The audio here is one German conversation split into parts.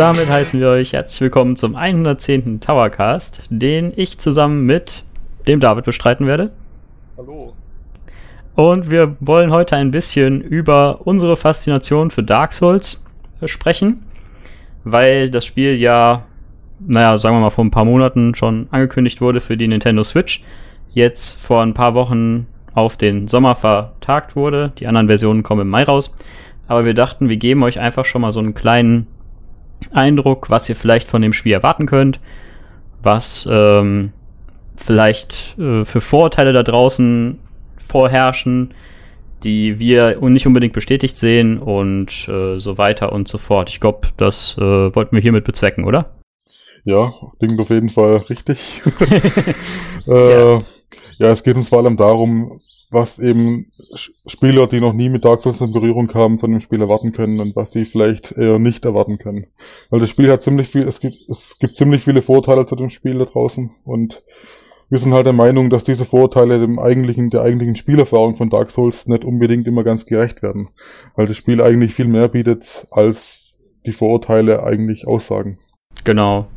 Damit heißen wir euch herzlich willkommen zum 110. Towercast, den ich zusammen mit dem David bestreiten werde. Hallo. Und wir wollen heute ein bisschen über unsere Faszination für Dark Souls sprechen, weil das Spiel ja, naja, sagen wir mal, vor ein paar Monaten schon angekündigt wurde für die Nintendo Switch, jetzt vor ein paar Wochen auf den Sommer vertagt wurde. Die anderen Versionen kommen im Mai raus. Aber wir dachten, wir geben euch einfach schon mal so einen kleinen Eindruck, was ihr vielleicht von dem Spiel erwarten könnt, was ähm, vielleicht äh, für Vorurteile da draußen vorherrschen, die wir nicht unbedingt bestätigt sehen und äh, so weiter und so fort. Ich glaube, das äh, wollten wir hiermit bezwecken, oder? Ja, klingt auf jeden Fall richtig. äh, ja. ja, es geht uns vor allem darum, was eben Spieler, die noch nie mit Dark Souls in Berührung kamen, von dem Spiel erwarten können und was sie vielleicht eher nicht erwarten können. Weil das Spiel hat ziemlich viel, es gibt, es gibt ziemlich viele Vorteile zu dem Spiel da draußen und wir sind halt der Meinung, dass diese Vorteile dem eigentlichen, der eigentlichen Spielerfahrung von Dark Souls nicht unbedingt immer ganz gerecht werden. Weil das Spiel eigentlich viel mehr bietet, als die Vorurteile eigentlich aussagen. Genau.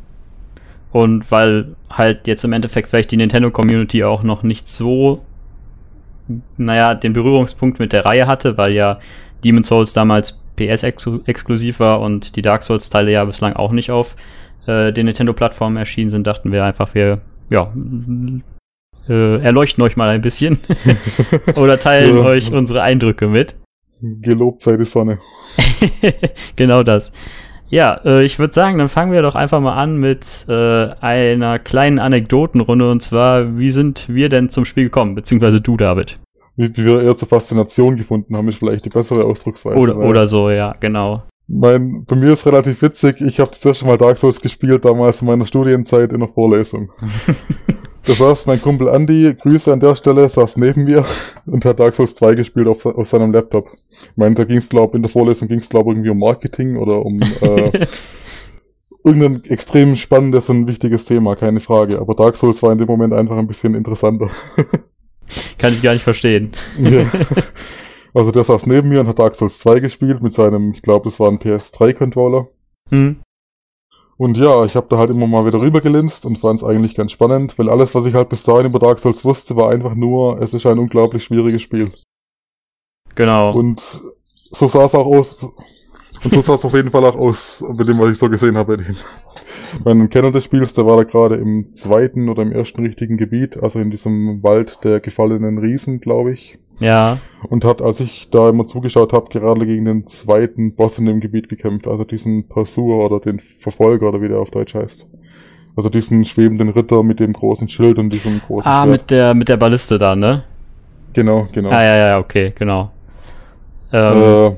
Und weil halt jetzt im Endeffekt vielleicht die Nintendo Community auch noch nicht so naja, den Berührungspunkt mit der Reihe hatte, weil ja Demon Souls damals PS-exklusiv war und die Dark Souls-Teile ja bislang auch nicht auf äh, den Nintendo-Plattformen erschienen sind, dachten wir einfach, wir ja, äh, erleuchten euch mal ein bisschen oder teilen ja. euch unsere Eindrücke mit. Gelobt sei die Sonne. genau das. Ja, äh, ich würde sagen, dann fangen wir doch einfach mal an mit äh, einer kleinen Anekdotenrunde und zwar, wie sind wir denn zum Spiel gekommen, beziehungsweise du, David? Wie, wie wir eher zur Faszination gefunden haben, ist vielleicht die bessere Ausdrucksweise. Oder, oder so, ja, genau. Mein, bei mir ist relativ witzig, ich habe das erste Mal Dark Souls gespielt, damals in meiner Studienzeit in der Vorlesung. da saß mein Kumpel Andy, Grüße an der Stelle, saß neben mir und hat Dark Souls 2 gespielt auf, auf seinem Laptop. Ich meine, da ging es, glaube in der Vorlesung ging es, glaube irgendwie um Marketing oder um äh, irgendein extrem spannendes und wichtiges Thema, keine Frage. Aber Dark Souls war in dem Moment einfach ein bisschen interessanter. Kann ich gar nicht verstehen. ja. Also der saß neben mir und hat Dark Souls 2 gespielt mit seinem, ich glaube, es war ein PS3-Controller. Mhm. Und ja, ich habe da halt immer mal wieder rübergelinst und fand es eigentlich ganz spannend, weil alles, was ich halt bis dahin über Dark Souls wusste, war einfach nur, es ist ein unglaublich schwieriges Spiel. Genau. Und so sah es auch aus. Und so sah es auf jeden Fall auch aus, mit dem, was ich so gesehen habe. Mein Kenner des Spiels, der war da gerade im zweiten oder im ersten richtigen Gebiet, also in diesem Wald der gefallenen Riesen, glaube ich. Ja. Und hat, als ich da immer zugeschaut habe, gerade gegen den zweiten Boss in dem Gebiet gekämpft, also diesen Pursuer oder den Verfolger oder wie der auf Deutsch heißt. Also diesen schwebenden Ritter mit dem großen Schild und diesem großen Ah, Schwert. mit der mit der Balliste da, ne? Genau, genau. Ah, ja, ja, okay, genau. Ähm, äh,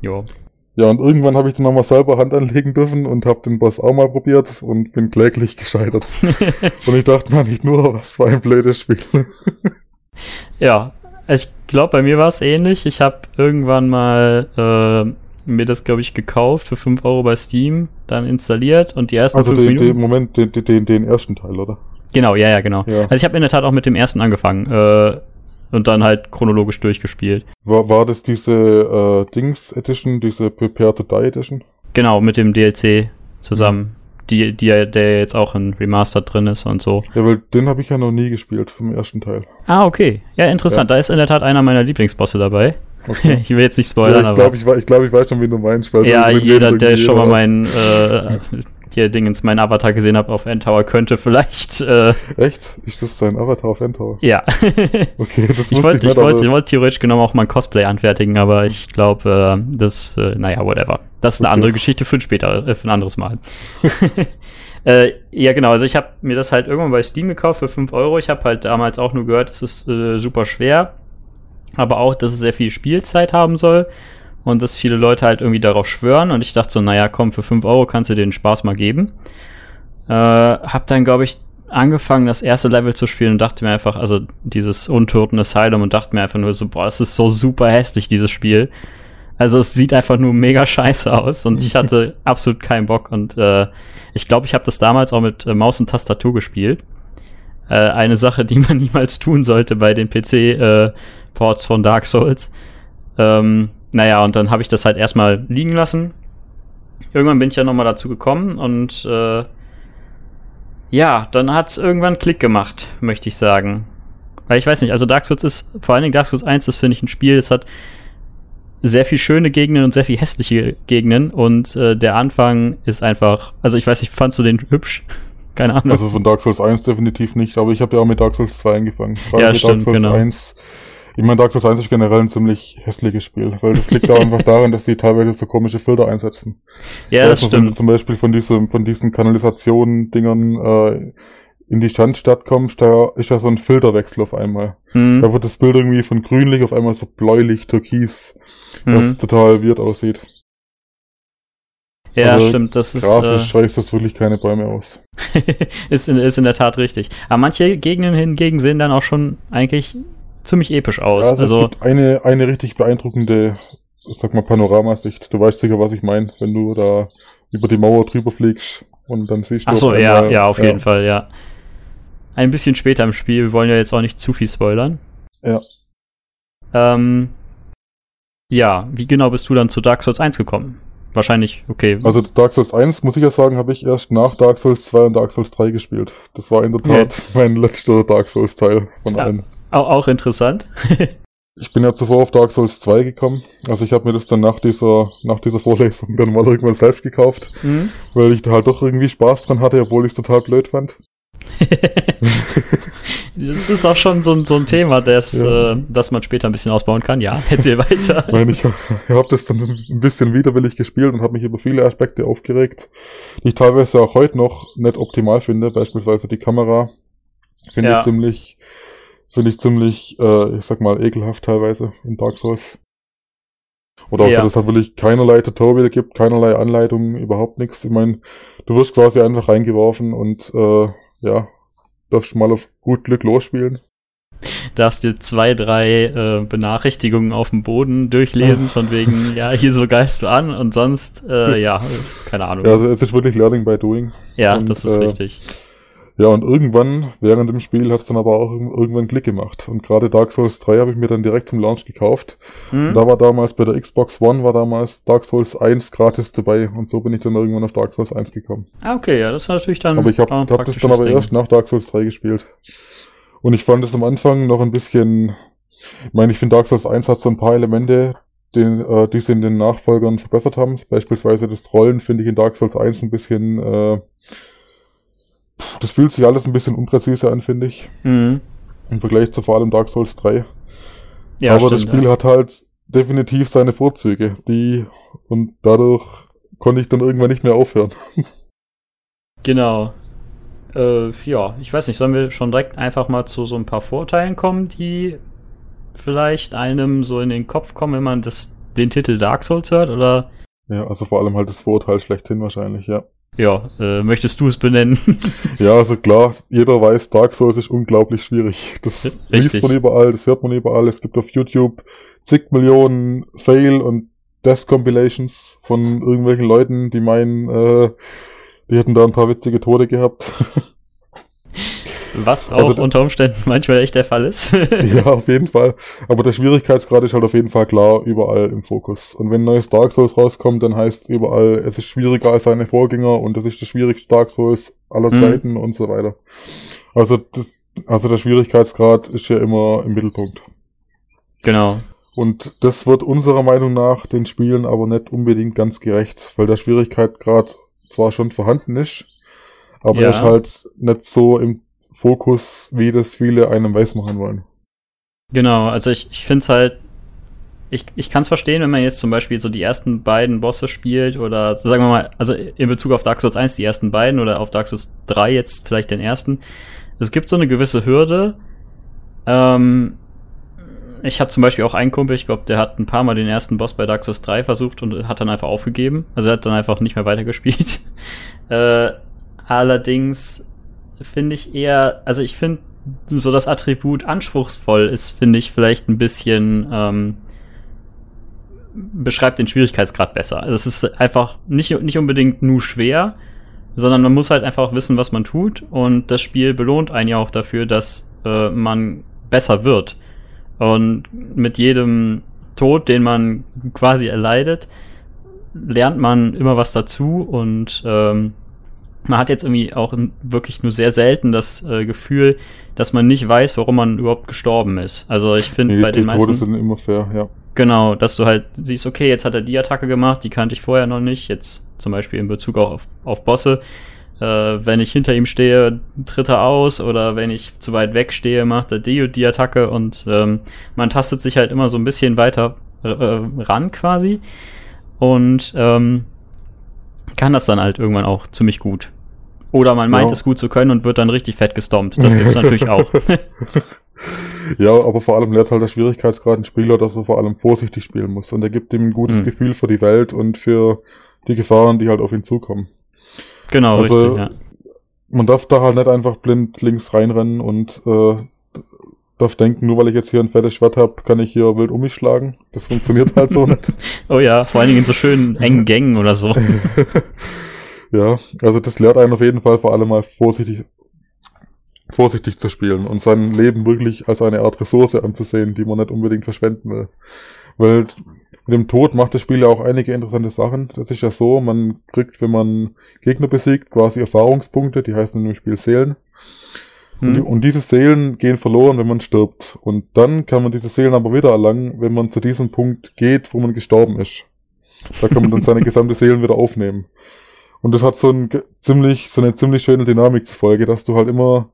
jo. Ja, und irgendwann habe ich dann nochmal selber Hand anlegen dürfen und habe den Boss auch mal probiert und bin kläglich gescheitert. und ich dachte mal nicht nur, was war ein blödes Spiel. ja, ich glaube, bei mir war es ähnlich. Ich habe irgendwann mal äh, mir das, glaube ich, gekauft für 5 Euro bei Steam, dann installiert und die ersten also 5 den, Minuten... Den, Moment, den, den, den ersten Teil, oder? Genau, ja, ja, genau. Ja. Also ich habe in der Tat auch mit dem ersten angefangen. Äh, und dann halt chronologisch durchgespielt. War, war das diese äh, Dings Edition, diese Prepare to Die Edition? Genau, mit dem DLC zusammen. Mhm. Die, die, der jetzt auch in Remastered drin ist und so. Ja, weil den habe ich ja noch nie gespielt vom ersten Teil. Ah, okay. Ja, interessant. Ja. Da ist in der Tat einer meiner Lieblingsbosse dabei. Okay. ich will jetzt nicht spoilern, ja, ich glaub, aber. Ich, glaube, ich weiß schon, wie du meinst. ja, jeder, der schon mal meinen äh, hier Dingens meinen Avatar gesehen habe auf Endtower, könnte vielleicht. Äh, Echt? Ist das dein Avatar auf Endtower? Ja. okay, das ich wollte ich wollte wollt theoretisch genommen auch mal ein Cosplay anfertigen, aber ich glaube, äh, das, äh, naja, whatever. Das ist eine okay. andere Geschichte für später, äh, für ein anderes Mal. äh, ja, genau. Also ich habe mir das halt irgendwann bei Steam gekauft für 5 Euro. Ich habe halt damals auch nur gehört, es ist äh, super schwer, aber auch, dass es sehr viel Spielzeit haben soll und dass viele Leute halt irgendwie darauf schwören und ich dachte so, naja, komm, für 5 Euro kannst du den Spaß mal geben. Äh, hab dann, glaube ich, angefangen, das erste Level zu spielen und dachte mir einfach, also dieses Untoten Asylum und dachte mir einfach nur so, boah, das ist so super hässlich, dieses Spiel. Also es sieht einfach nur mega scheiße aus und ich hatte absolut keinen Bock und äh, ich glaube, ich habe das damals auch mit äh, Maus und Tastatur gespielt. Äh, eine Sache, die man niemals tun sollte bei den PC-Ports äh, von Dark Souls. Ähm, naja, und dann habe ich das halt erstmal liegen lassen. irgendwann bin ich ja nochmal dazu gekommen und äh, ja, dann hat's irgendwann Klick gemacht, möchte ich sagen. Weil ich weiß nicht, also Dark Souls ist, vor allen Dingen Dark Souls 1, das finde ich ein Spiel, das hat sehr viel schöne Gegenden und sehr viel hässliche Gegenden und äh, der Anfang ist einfach, also ich weiß nicht, fandst du den hübsch? Keine Ahnung. Also von Dark Souls 1 definitiv nicht, aber ich habe ja auch mit Dark Souls 2 angefangen. Gerade ja, stimmt, Dark Souls genau. 1 ich meine, Dark Souls 1 ist generell ein ziemlich hässliches Spiel, weil das liegt auch einfach daran, dass die teilweise so komische Filter einsetzen. Ja, das also stimmt. Zum Beispiel von, diesem, von diesen Kanalisationen-Dingern äh, in die Schandstadt kommst, da ist ja so ein Filterwechsel auf einmal. Mhm. Da wird das Bild irgendwie von grünlich auf einmal so bläulich, türkis, mhm. was total weird aussieht. Ja, also stimmt. Das ist. Grafisch äh, das wirklich keine Bäume aus. ist, in, ist in der Tat richtig. Aber manche Gegenden hingegen sehen dann auch schon eigentlich ziemlich episch aus. Ja, also, also eine, eine richtig beeindruckende, sag mal, Panoramasicht. Du weißt sicher, was ich meine, wenn du da über die Mauer drüber fliegst und dann siehst du. Ach so, ja, einmal, ja, auf ja. jeden Fall, ja. Ein bisschen später im Spiel, wir wollen ja jetzt auch nicht zu viel spoilern. Ja. Ähm, ja, wie genau bist du dann zu Dark Souls 1 gekommen? Wahrscheinlich, okay. Also Dark Souls 1, muss ich ja sagen, habe ich erst nach Dark Souls 2 und Dark Souls 3 gespielt. Das war in der Tat okay. mein letzter Dark Souls Teil von ja. allen. Auch, auch interessant. ich bin ja zuvor auf Dark Souls 2 gekommen. Also ich habe mir das dann nach dieser, nach dieser Vorlesung dann mal irgendwann selbst gekauft, mhm. weil ich da halt doch irgendwie Spaß dran hatte, obwohl ich es total blöd fand. das ist auch schon so ein, so ein Thema, das, ja. äh, das man später ein bisschen ausbauen kann. Ja, erzähl weiter. Nein, ich, ich habe das dann ein bisschen widerwillig gespielt und habe mich über viele Aspekte aufgeregt, die ich teilweise auch heute noch nicht optimal finde. Beispielsweise die Kamera finde ja. ich ziemlich Finde ich ziemlich, äh, ich sag mal, ekelhaft teilweise in Dark Souls. Oder auch, ja. dass es halt wirklich keinerlei Tutorial gibt, keinerlei Anleitungen, überhaupt nichts. Ich meine, du wirst quasi einfach reingeworfen und äh, ja, darfst mal auf gut Glück losspielen. Darfst dir zwei, drei äh, Benachrichtigungen auf dem Boden durchlesen, von wegen, ja, hier so geist du an und sonst, äh, ja, keine Ahnung. Ja, also es ist wirklich Learning by Doing. Ja, und, das ist äh, richtig. Ja, und irgendwann, während dem Spiel, hat es dann aber auch irgendwann Klick gemacht. Und gerade Dark Souls 3 habe ich mir dann direkt zum Launch gekauft. Mhm. Und da war damals bei der Xbox One war damals Dark Souls 1 gratis dabei. Und so bin ich dann irgendwann auf Dark Souls 1 gekommen. Ah, okay, ja, das ist natürlich dann. Aber ich habe hab das dann aber Ding. erst nach Dark Souls 3 gespielt. Und ich fand es am Anfang noch ein bisschen. Ich meine, ich finde Dark Souls 1 hat so ein paar Elemente, den, äh, die sie in den Nachfolgern verbessert haben. Beispielsweise das Rollen finde ich in Dark Souls 1 ein bisschen. Äh, das fühlt sich alles ein bisschen unpräzise an, finde ich. Mhm. Im Vergleich zu vor allem Dark Souls 3. Ja, Aber stimmt, das Spiel ja. hat halt definitiv seine Vorzüge, die und dadurch konnte ich dann irgendwann nicht mehr aufhören. Genau. Äh, ja, ich weiß nicht, sollen wir schon direkt einfach mal zu so ein paar Vorteilen kommen, die vielleicht einem so in den Kopf kommen, wenn man das, den Titel Dark Souls hört, oder? Ja, also vor allem halt das Vorteil schlechthin wahrscheinlich, ja. Ja, äh, möchtest du es benennen? ja, also klar, jeder weiß, Dark Souls ist unglaublich schwierig. Das Richtig. liest man überall, das hört man überall. Es gibt auf YouTube zig Millionen Fail- und Death-Compilations von irgendwelchen Leuten, die meinen, äh, die hätten da ein paar witzige Tode gehabt. Was auch also, unter Umständen manchmal echt der Fall ist. ja, auf jeden Fall. Aber der Schwierigkeitsgrad ist halt auf jeden Fall klar überall im Fokus. Und wenn ein neues Dark Souls rauskommt, dann heißt überall, es ist schwieriger als seine Vorgänger und das ist das schwierigste Dark Souls aller mhm. Zeiten und so weiter. Also, das, also der Schwierigkeitsgrad ist ja immer im Mittelpunkt. Genau. Und das wird unserer Meinung nach den Spielen aber nicht unbedingt ganz gerecht, weil der Schwierigkeitsgrad zwar schon vorhanden ist, aber ja. er ist halt nicht so im Fokus, wie das viele einem weismachen wollen. Genau, also ich, ich finde es halt, ich, ich kann es verstehen, wenn man jetzt zum Beispiel so die ersten beiden Bosse spielt oder sagen wir mal, also in Bezug auf Dark Souls 1 die ersten beiden oder auf Dark Souls 3 jetzt vielleicht den ersten. Es gibt so eine gewisse Hürde. Ähm, ich habe zum Beispiel auch einen Kumpel, ich glaube, der hat ein paar Mal den ersten Boss bei Dark Souls 3 versucht und hat dann einfach aufgegeben. Also er hat dann einfach nicht mehr weitergespielt. äh, allerdings finde ich eher, also ich finde so das Attribut anspruchsvoll ist, finde ich vielleicht ein bisschen ähm, beschreibt den Schwierigkeitsgrad besser. Also es ist einfach nicht, nicht unbedingt nur schwer, sondern man muss halt einfach wissen, was man tut und das Spiel belohnt einen ja auch dafür, dass äh, man besser wird. Und mit jedem Tod, den man quasi erleidet, lernt man immer was dazu und ähm, man hat jetzt irgendwie auch wirklich nur sehr selten das äh, Gefühl, dass man nicht weiß, warum man überhaupt gestorben ist. Also ich finde Nee, bei den die meisten Tode sind immer fair, ja. Genau, dass du halt siehst, okay, jetzt hat er die Attacke gemacht, die kannte ich vorher noch nicht. Jetzt zum Beispiel in Bezug auch auf, auf Bosse. Äh, wenn ich hinter ihm stehe, tritt er aus oder wenn ich zu weit weg stehe, macht er die und die Attacke und ähm, man tastet sich halt immer so ein bisschen weiter äh, ran quasi und ähm, kann das dann halt irgendwann auch ziemlich gut. Oder man meint Ja. es gut zu können und wird dann richtig fett gestompt. Das gibt's natürlich auch. Ja, aber vor allem lehrt halt der Schwierigkeitsgrad ein Spieler, dass er vor allem vorsichtig spielen muss. Und er gibt ihm ein gutes Mhm. Gefühl für die Welt und für die Gefahren, die halt auf ihn zukommen. genau, Also, richtig, ja. Man darf da halt nicht einfach blind links reinrennen und äh, darf denken, nur weil ich jetzt hier ein fettes Schwert habe, kann ich hier wild um mich schlagen. Das funktioniert halt so nicht. Oh ja, vor allen Dingen in so schönen engen Gängen oder so. Ja, also das lehrt einen auf jeden Fall vor allem mal vorsichtig, vorsichtig zu spielen und sein Leben wirklich als eine Art Ressource anzusehen, die man nicht unbedingt verschwenden will. Weil mit dem Tod macht das Spiel ja auch einige interessante Sachen. Das ist ja so, man kriegt, wenn man Gegner besiegt, quasi Erfahrungspunkte, die heißen in dem Spiel Seelen. Und, die, Hm. und diese Seelen gehen verloren, wenn man stirbt. Und dann kann man diese Seelen aber wieder erlangen, wenn man zu diesem Punkt geht, wo man gestorben ist. Da kann man dann seine gesamte Seelen wieder aufnehmen. Und das hat so, ein, ziemlich, so eine ziemlich schöne Dynamik zur Folge, dass du halt immer,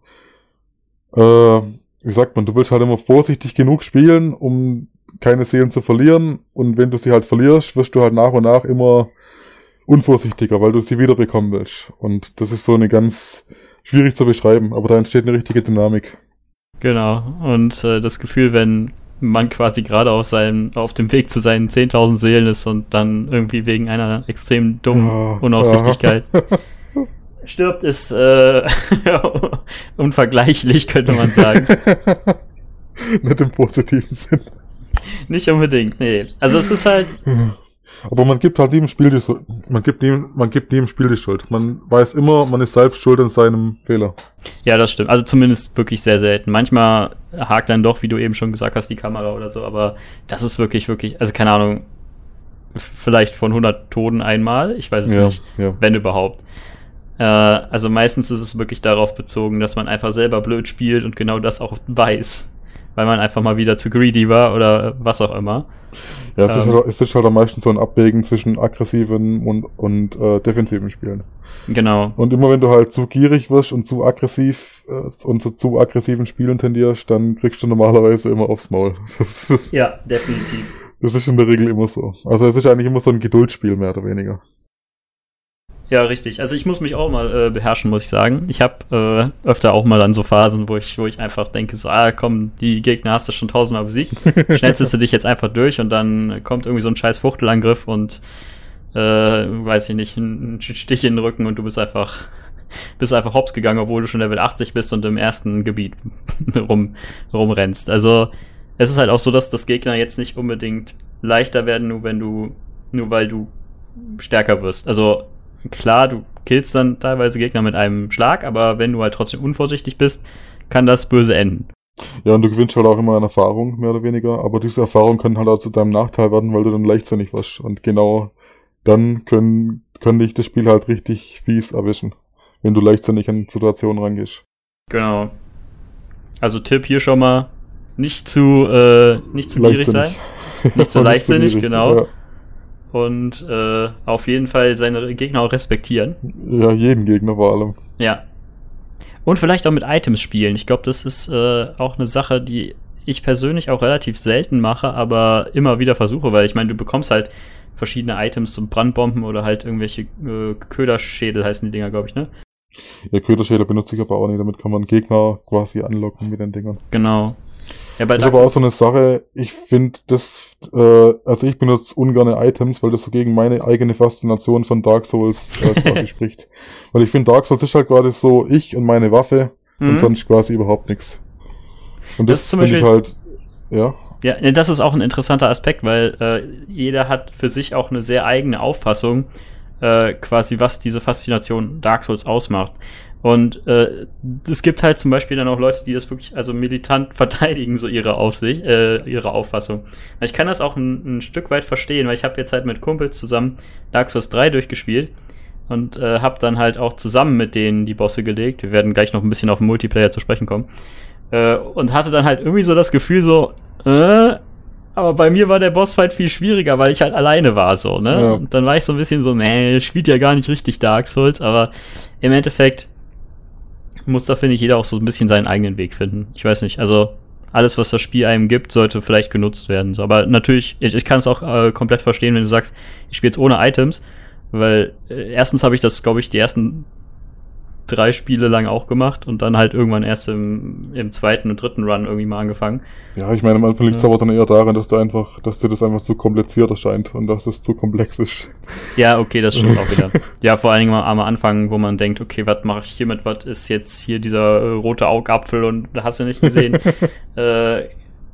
äh, wie sagt man, du willst halt immer vorsichtig genug spielen, um keine Seelen zu verlieren. Und wenn du sie halt verlierst, wirst du halt nach und nach immer unvorsichtiger, weil du sie wiederbekommen willst. Und das ist so eine ganz schwierig zu beschreiben, aber da entsteht eine richtige Dynamik. Genau. Und äh, das Gefühl, wenn man quasi gerade auf seinem, auf dem Weg zu seinen 10.000 Seelen ist und dann irgendwie wegen einer extrem dummen Ja, Unaufsichtigkeit stirbt, ist äh, unvergleichlich, könnte man sagen. Nicht im positiven Sinn. Nicht unbedingt, nee. Also es ist halt, Aber man gibt halt im Spiel die Schuld. Man gibt nie, man gibt im Spiel die Schuld. Man weiß immer, man ist selbst schuld an seinem Fehler. ja, das stimmt. Also zumindest wirklich sehr selten. Manchmal hakt dann doch, wie du eben schon gesagt hast, die Kamera oder so, aber das ist wirklich, wirklich, also keine Ahnung, vielleicht von 100 Toten einmal, ich weiß es Ja, nicht. ja. wenn überhaupt. Äh, also meistens ist es wirklich darauf bezogen, dass man einfach selber blöd spielt und genau das auch weiß. Weil man einfach mal wieder zu greedy war oder was auch immer. Ja, es, ist Ähm. halt, es ist halt am meisten so ein Abwägen zwischen aggressiven und, und äh, defensiven Spielen. Genau. Und immer wenn du halt zu gierig wirst und zu aggressiv äh, und zu, zu aggressiven Spielen tendierst, dann kriegst du normalerweise immer aufs Maul. Ist, Ja, definitiv. das ist in der Regel immer so. Also es ist eigentlich immer so ein Geduldsspiel, mehr oder weniger. Ja, richtig. Also ich muss mich auch mal äh, beherrschen, muss ich sagen. Ich habe äh, öfter auch mal dann so Phasen, wo ich, wo ich einfach denke, so, ah, komm, die Gegner hast du schon tausendmal besiegt. Schnellst du dich jetzt einfach durch und dann kommt irgendwie so ein scheiß Fuchtelangriff und äh, weiß ich nicht, ein, ein Stich in den Rücken und du bist einfach bist einfach hops gegangen, obwohl du schon Level 80 bist und im ersten Gebiet rum, rumrennst. Also es ist halt auch so, dass das Gegner jetzt nicht unbedingt leichter werden, nur wenn du, nur weil du stärker wirst. Also klar, du killst dann teilweise Gegner mit einem Schlag, aber wenn du halt trotzdem unvorsichtig bist, kann das böse enden. Ja, und du gewinnst halt auch immer an Erfahrung, mehr oder weniger. Aber diese Erfahrung kann halt auch zu deinem Nachteil werden, weil du dann leichtsinnig wirst. Und genau dann können, kann dich das Spiel halt richtig fies erwischen, wenn du leichtsinnig an Situationen rangehst. Genau. Also Tipp hier schon mal, nicht zu, äh, nicht zu gierig sein. Nicht Und leichtsinnig, genau. Und äh, auf jeden Fall seine Gegner auch respektieren. Ja, jeden Gegner vor allem. Ja. Und vielleicht auch mit Items spielen. Ich glaube, das ist äh, auch eine Sache, die ich persönlich auch relativ selten mache, aber immer wieder versuche, weil ich meine, du bekommst halt verschiedene Items, so Brandbomben oder halt irgendwelche äh, Köderschädel heißen die Dinger, glaube ich, ne? Ja, Köderschäler benutze ich aber auch nicht. Damit kann man Gegner quasi anlocken mit den Dingern. Genau. Ja, bei Das ist aber auch so eine Sache, ich finde das, äh, also ich benutze ungerne Items, weil das so gegen meine eigene Faszination von Dark Souls äh, spricht. Weil ich finde, Dark Souls ist halt gerade so ich und meine Waffe und Mhm. sonst quasi überhaupt nichts. Und Das das, finde ich halt, ja, Ja, das ist auch ein interessanter Aspekt, weil äh, jeder hat für sich auch eine sehr eigene Auffassung, äh, quasi was diese Faszination Dark Souls ausmacht. Und äh, es gibt halt zum Beispiel dann auch Leute, die das wirklich also militant verteidigen, so ihre Aufsicht, äh, ihre Auffassung. Ich kann das auch ein, ein Stück weit verstehen, weil ich habe jetzt halt mit Kumpels zusammen Dark Souls 3 durchgespielt und äh, habe dann halt auch zusammen mit denen die Bosse gelegt. Wir werden gleich noch ein bisschen auf den Multiplayer zu sprechen kommen. Äh, und hatte dann halt irgendwie so das Gefühl so, äh, aber bei mir war der Bossfight viel schwieriger, weil ich halt alleine war, so, ne? Ja. Und dann war ich so ein bisschen so, nee, spielt ja gar nicht richtig Dark Souls, aber im Endeffekt muss da, finde ich, jeder auch so ein bisschen seinen eigenen Weg finden. Ich weiß nicht, also alles, was das Spiel einem gibt, sollte vielleicht genutzt werden. So, aber natürlich, ich, ich kann es auch äh, komplett verstehen, wenn du sagst, ich spiele jetzt ohne Items, weil äh, erstens habe ich das, glaube ich, die ersten drei Spiele lang auch gemacht und dann halt irgendwann erst im, im zweiten und dritten Run irgendwie mal angefangen. Ja, ich meine, am Anfang liegt es ja. aber dann eher daran, dass du einfach, dass dir das einfach zu kompliziert erscheint und dass es zu komplex ist. Ja, okay, das stimmt auch wieder. Ja, vor allen Dingen am Anfang, wo man denkt, okay, was mache ich hiermit, was ist jetzt hier dieser äh, rote Augapfel und hast du nicht gesehen. äh,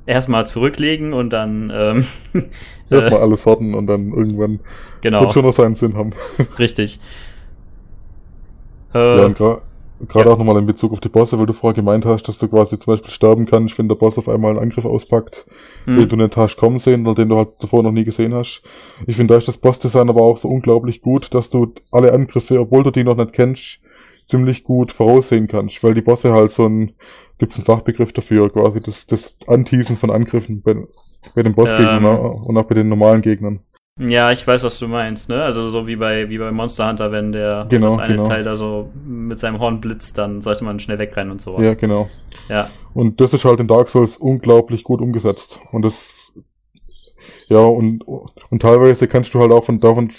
erstmal zurücklegen und dann ähm, erstmal äh, alles horten und dann irgendwann genau. wird schon noch seinen Sinn haben. Richtig. Äh, ja, und gerade ja. auch nochmal in Bezug auf die Bosse, weil du vorher gemeint hast, dass du quasi zum Beispiel sterben kannst, wenn der Boss auf einmal einen Angriff auspackt, hm. den du nicht hast kommen sehen oder den du halt zuvor noch nie gesehen hast. Ich finde, da ist das Bossdesign aber auch so unglaublich gut, dass du alle Angriffe, obwohl du die noch nicht kennst, ziemlich gut voraussehen kannst, weil die Bosse halt so ein, gibt's einen Fachbegriff dafür, quasi das, das Anteasen von Angriffen bei, bei den Bossgegnern ähm. und auch bei den normalen Gegnern. Ja, ich weiß, was du meinst, ne? Also so wie bei wie bei Monster Hunter, wenn der genau, das eine genau. Teil da so mit seinem Horn blitzt, dann sollte man schnell wegrennen und sowas. Ja, genau. Ja. Und das ist halt in Dark Souls unglaublich gut umgesetzt. Und das ja, und, und teilweise kannst du halt auch von, davon,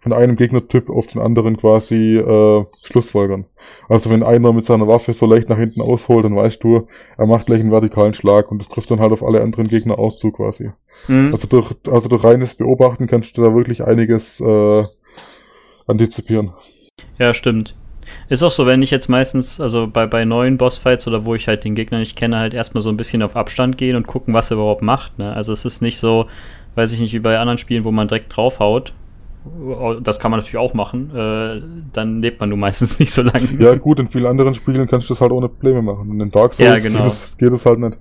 von einem Gegnertyp auf den anderen quasi äh, Schlussfolgern. Also wenn einer mit seiner Waffe so leicht nach hinten ausholt, dann weißt du, er macht gleich einen vertikalen Schlag und das trifft dann halt auf alle anderen Gegner auch zu quasi. Mhm. Also durch, also durch reines Beobachten kannst du da wirklich einiges äh, antizipieren. Ja, stimmt. Ist auch so, wenn ich jetzt meistens, also bei, bei neuen Bossfights oder wo ich halt den Gegner nicht kenne, halt erstmal so ein bisschen auf Abstand gehen und gucken, was er überhaupt macht. Ne? Also es ist nicht so, weiß ich nicht, wie bei anderen Spielen, wo man direkt draufhaut. Das kann man natürlich auch machen. Äh, dann lebt man nur meistens nicht so lange. Ja, gut, in vielen anderen Spielen kannst du das halt ohne Probleme machen. Und in Dark Souls ja, genau. geht, es, geht es halt nicht.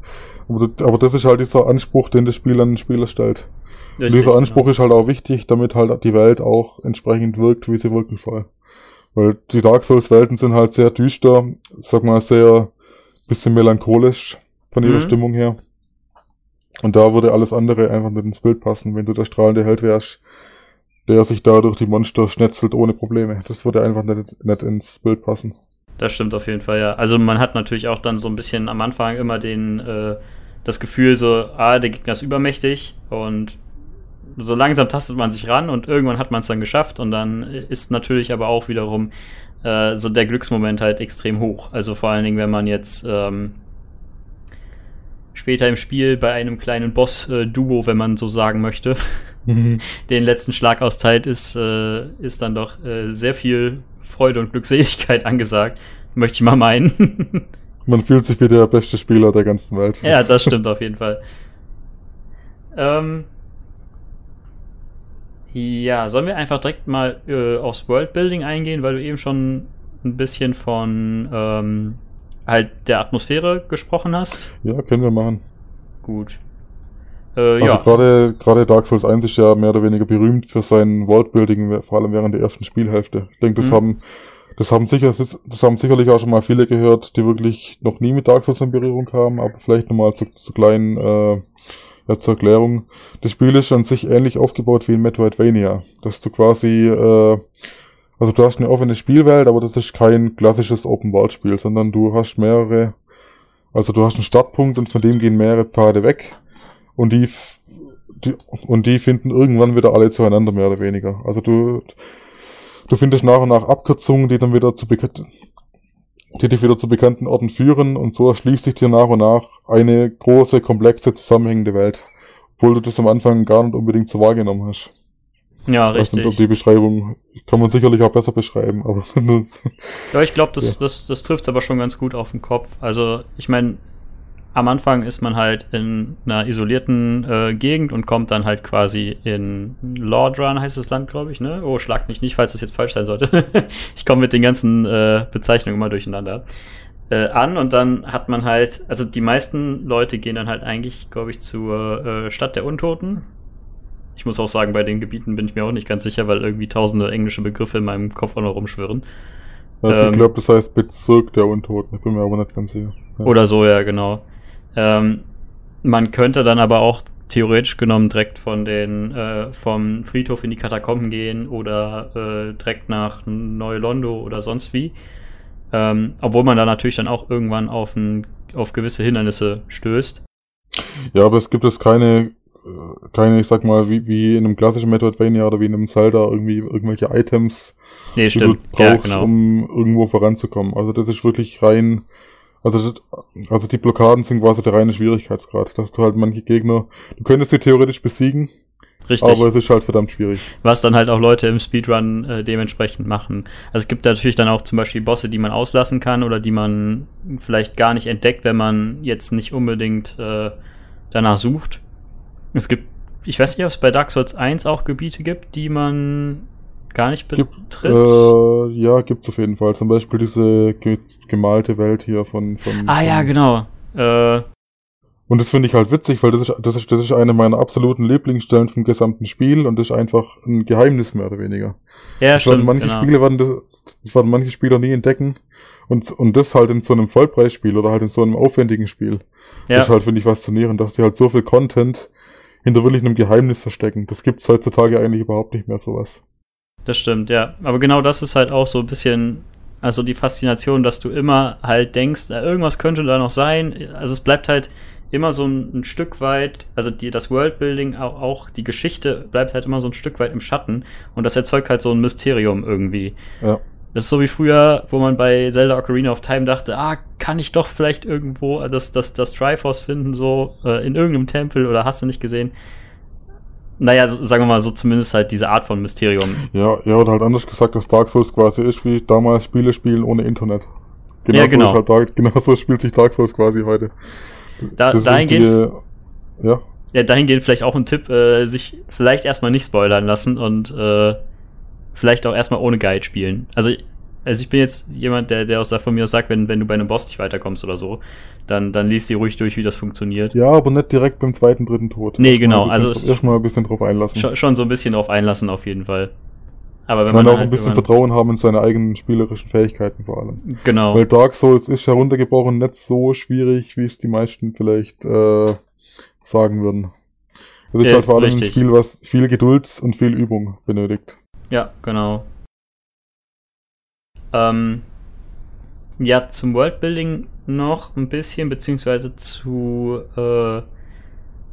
Aber das, aber das, ist halt dieser Anspruch, den das Spiel an den Spieler stellt. Richtig, dieser Anspruch genau. ist halt auch wichtig, damit halt die Welt auch entsprechend wirkt, wie sie wirken soll. Weil die Dark Souls Welten sind halt sehr düster, sag mal sehr bisschen melancholisch von ihrer mhm. Stimmung her. Und da würde alles andere einfach nicht ins Bild passen, wenn du der strahlende Held wärst, der sich da durch die Monster schnetzelt ohne Probleme. Das würde einfach nicht, nicht ins Bild passen. Das stimmt auf jeden Fall, ja. Also man hat natürlich auch dann so ein bisschen am Anfang immer den, äh, das Gefühl so, ah, der Gegner ist übermächtig und so langsam tastet man sich ran und irgendwann hat man es dann geschafft und dann ist natürlich aber auch wiederum äh, so der Glücksmoment halt extrem hoch. Also vor allen Dingen, wenn man jetzt ähm, später im Spiel bei einem kleinen Boss-Duo, äh, wenn man so sagen möchte, mhm. den letzten Schlag austeilt, ist, äh, ist dann doch äh, sehr viel Freude und Glückseligkeit angesagt. Möchte ich mal meinen. man fühlt sich wie der beste Spieler der ganzen Welt. Ja, das stimmt auf jeden Fall. Ähm, ja, sollen wir einfach direkt mal äh, aufs Worldbuilding eingehen, weil du eben schon ein bisschen von ähm, halt der Atmosphäre gesprochen hast? Ja, können wir machen. Gut. Äh, also ja. gerade gerade Dark Souls 1 ist ja mehr oder weniger berühmt für sein Worldbuilding, vor allem während der ersten Spielhälfte. Ich denke, das mhm. haben das haben sicher das haben sicherlich auch schon mal viele gehört, die wirklich noch nie mit Dark Souls in Berührung kamen, aber vielleicht nochmal zu, zu kleinen äh, ja, zur Erklärung. Das Spiel ist an sich ähnlich aufgebaut wie in Metroidvania. Dass du quasi äh, also du hast eine offene Spielwelt, aber das ist kein klassisches Open-World-Spiel, sondern du hast mehrere, also du hast einen Startpunkt und von dem gehen mehrere Pfade weg und die, die und die finden irgendwann wieder alle zueinander, mehr oder weniger. Also du, du findest nach und nach Abkürzungen, die dann wieder zu die dich wieder zu bekannten Orten führen und so erschließt sich dir nach und nach eine große, komplexe, zusammenhängende Welt, obwohl du das am Anfang gar nicht unbedingt so wahrgenommen hast. Ja, richtig. Nicht, die Beschreibung kann man sicherlich auch besser beschreiben, aber. ja, ich glaube, das, ja. das, das trifft aber schon ganz gut auf den Kopf. Also, ich meine, am Anfang ist man halt in einer isolierten äh, Gegend und kommt dann halt quasi in Lordran, heißt das Land, glaube ich, ne? Oh, schlag mich nicht, falls das jetzt falsch sein sollte. ich komme mit den ganzen äh, Bezeichnungen immer durcheinander. Äh, an und dann hat man halt, also die meisten Leute gehen dann halt eigentlich, glaube ich, zur äh, Stadt der Untoten. Ich muss auch sagen, bei den Gebieten bin ich mir auch nicht ganz sicher, weil irgendwie tausende englische Begriffe in meinem Kopf auch noch rumschwirren. Ja, ähm, ich glaube, das heißt Bezirk der Untoten, ich bin mir aber nicht ganz sicher. Ja. Oder so, ja, genau. Ähm, man könnte dann aber auch theoretisch genommen direkt von den äh, vom Friedhof in die Katakomben gehen oder äh, direkt nach Neu-Londo oder sonst wie. Ähm, obwohl man da natürlich dann auch irgendwann auf, ein, auf gewisse Hindernisse stößt. Ja, aber es gibt es keine, äh, keine, ich sag mal, wie, wie in einem klassischen Metroidvania oder wie in einem Zelda irgendwie irgendwelche Items, nee, die du brauchst, ja, genau. um irgendwo voranzukommen. Also das ist wirklich rein also, also die Blockaden sind quasi der reine Schwierigkeitsgrad, dass du halt manche Gegner, du könntest sie theoretisch besiegen, Richtig. aber es ist halt verdammt schwierig. Was dann halt auch Leute im Speedrun äh, dementsprechend machen. Also es gibt natürlich dann auch zum Beispiel Bosse, die man auslassen kann oder die man vielleicht gar nicht entdeckt, wenn man jetzt nicht unbedingt äh, danach sucht. Es gibt, ich weiß nicht, ob es bei Dark Souls 1 auch Gebiete gibt, die man gar nicht betritt? Gibt, äh, ja, gibt's auf jeden Fall. Zum Beispiel diese ge gemalte Welt hier von. von ah von, ja, genau. Äh, und das finde ich halt witzig, weil das ist, das ist, das ist eine meiner absoluten Lieblingsstellen vom gesamten Spiel und das ist einfach ein Geheimnis mehr oder weniger. Ja, das stimmt. manche genau. Spiele werden das, das werden manche Spieler nie entdecken. Und, und das halt in so einem Vollpreisspiel oder halt in so einem aufwendigen Spiel. Ja. Das ist halt, finde ich, faszinierend, dass die halt so viel Content hinter wirklich einem Geheimnis verstecken. Das gibt's heutzutage eigentlich überhaupt nicht mehr sowas. Das stimmt, ja. Aber genau das ist halt auch so ein bisschen, also die Faszination, dass du immer halt denkst, irgendwas könnte da noch sein. Also es bleibt halt immer so ein, ein Stück weit, also die, das Worldbuilding, auch, auch die Geschichte bleibt halt immer so ein Stück weit im Schatten und das erzeugt halt so ein Mysterium irgendwie. Ja. Das ist so wie früher, wo man bei Zelda Ocarina of Time dachte, ah, kann ich doch vielleicht irgendwo das, das, das Triforce finden, so äh, in irgendeinem Tempel oder hast du nicht gesehen? Naja, sagen wir mal so zumindest halt diese Art von Mysterium. Ja, ja, oder halt anders gesagt, dass Dark Souls quasi ist, wie damals Spiele spielen ohne Internet. Genau ja, genau. So halt, genau so spielt sich Dark Souls quasi heute. Da, dahingehend, die, ja. ja, dahingehend vielleicht auch ein Tipp, äh, sich vielleicht erstmal nicht spoilern lassen und äh, vielleicht auch erstmal ohne Guide spielen. Also also ich bin jetzt jemand, der, der auch von mir aus sagt, wenn, wenn du bei einem Boss nicht weiterkommst oder so, dann, dann liest dir ruhig durch, wie das funktioniert. Ja, aber nicht direkt beim zweiten, dritten Tod. Nee, genau. Also erstmal ein bisschen drauf einlassen. Schon, schon, so ein bisschen drauf einlassen, auf jeden Fall. Aber wenn man, man auch halt, ein bisschen Vertrauen haben in seine eigenen spielerischen Fähigkeiten vor allem. Genau. Weil Dark Souls ist heruntergebrochen nicht so schwierig, wie es die meisten vielleicht äh, sagen würden. Es ist ja, halt vor allem richtig. ein Spiel, was viel Geduld und viel Übung benötigt. Ja, genau. Ähm, ja, zum Worldbuilding noch ein bisschen, beziehungsweise zu äh,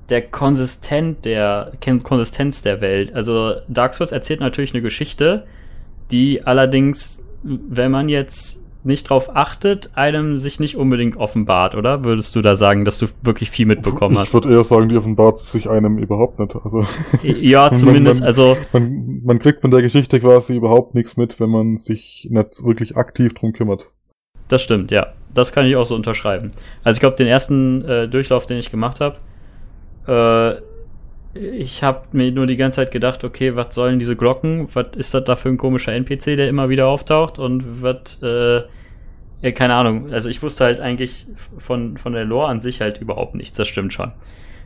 der Konsistenz der, Konsistenz der Welt. Also Dark Souls erzählt natürlich eine Geschichte, die allerdings, wenn man jetzt nicht drauf achtet, einem sich nicht unbedingt offenbart, oder? Würdest du da sagen, dass du wirklich viel mitbekommen hast? Ich würde eher sagen, die offenbart sich einem überhaupt nicht. Also, ja, zumindest, man, also. Man, man kriegt von der Geschichte quasi überhaupt nichts mit, wenn man sich nicht wirklich aktiv drum kümmert. Das stimmt, ja. Das kann ich auch so unterschreiben. Also ich glaube, den ersten äh, Durchlauf, den ich gemacht habe, äh, ich habe mir nur die ganze Zeit gedacht, okay, was sollen diese Glocken? Was ist das da für ein komischer NPC, der immer wieder auftaucht? Und was, äh, ja, keine Ahnung. Also ich wusste halt eigentlich von, von der Lore an sich halt überhaupt nichts, das stimmt schon.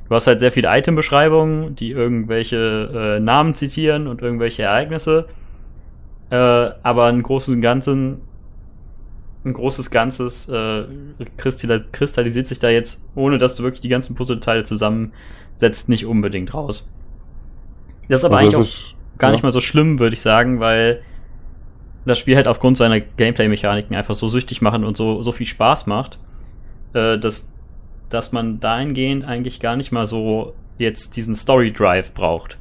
Du hast halt sehr viele Item-Beschreibungen, die irgendwelche äh, Namen zitieren und irgendwelche Ereignisse. Äh, aber ein großes Ganzen, ein großes Ganzes äh, kristallisiert sich da jetzt, ohne dass du wirklich die ganzen Puzzleteile zusammen setzt nicht unbedingt raus. Das ist aber also eigentlich auch gar ja. nicht mal so schlimm, würde ich sagen, weil das Spiel halt aufgrund seiner Gameplay-Mechaniken einfach so süchtig machen und so, so viel Spaß macht, äh, dass, dass man dahingehend eigentlich gar nicht mal so jetzt diesen Story-Drive braucht.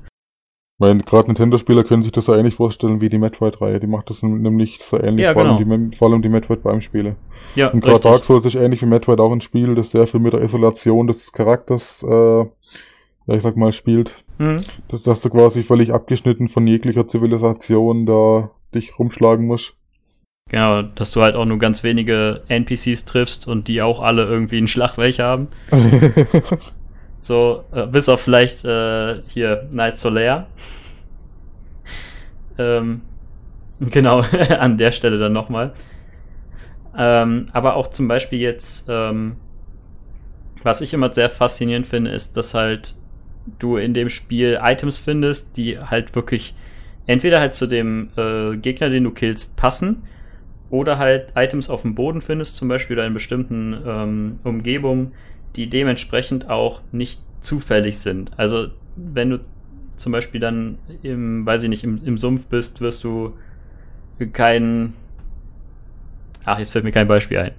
Weil gerade Nintendo-Spieler können sich das so ähnlich vorstellen wie die Metroid-Reihe. Die macht das nämlich so ähnlich, ja, vor, genau. allem die, vor allem die Metroid beim Spiele. Ja, und gerade Dark Souls ist ähnlich wie Metroid auch ein Spiel, das sehr viel mit der Isolation des Charakters äh, ja, ich sag mal, spielt. Mhm. Dass, dass du quasi völlig abgeschnitten von jeglicher Zivilisation da dich rumschlagen musst. Genau, dass du halt auch nur ganz wenige NPCs triffst und die auch alle irgendwie einen Schlagwelch haben. so, äh, bis auf vielleicht äh, hier Night Solaire. ähm, genau, an der Stelle dann nochmal. Ähm, aber auch zum Beispiel jetzt, ähm, was ich immer sehr faszinierend finde, ist, dass halt du in dem Spiel Items findest, die halt wirklich entweder halt zu dem äh, Gegner, den du killst, passen, oder halt Items auf dem Boden findest, zum Beispiel oder in bestimmten ähm, Umgebungen, die dementsprechend auch nicht zufällig sind. Also wenn du zum Beispiel dann im, weiß ich nicht, im, im Sumpf bist, wirst du keinen. Ach, jetzt fällt mir kein Beispiel ein.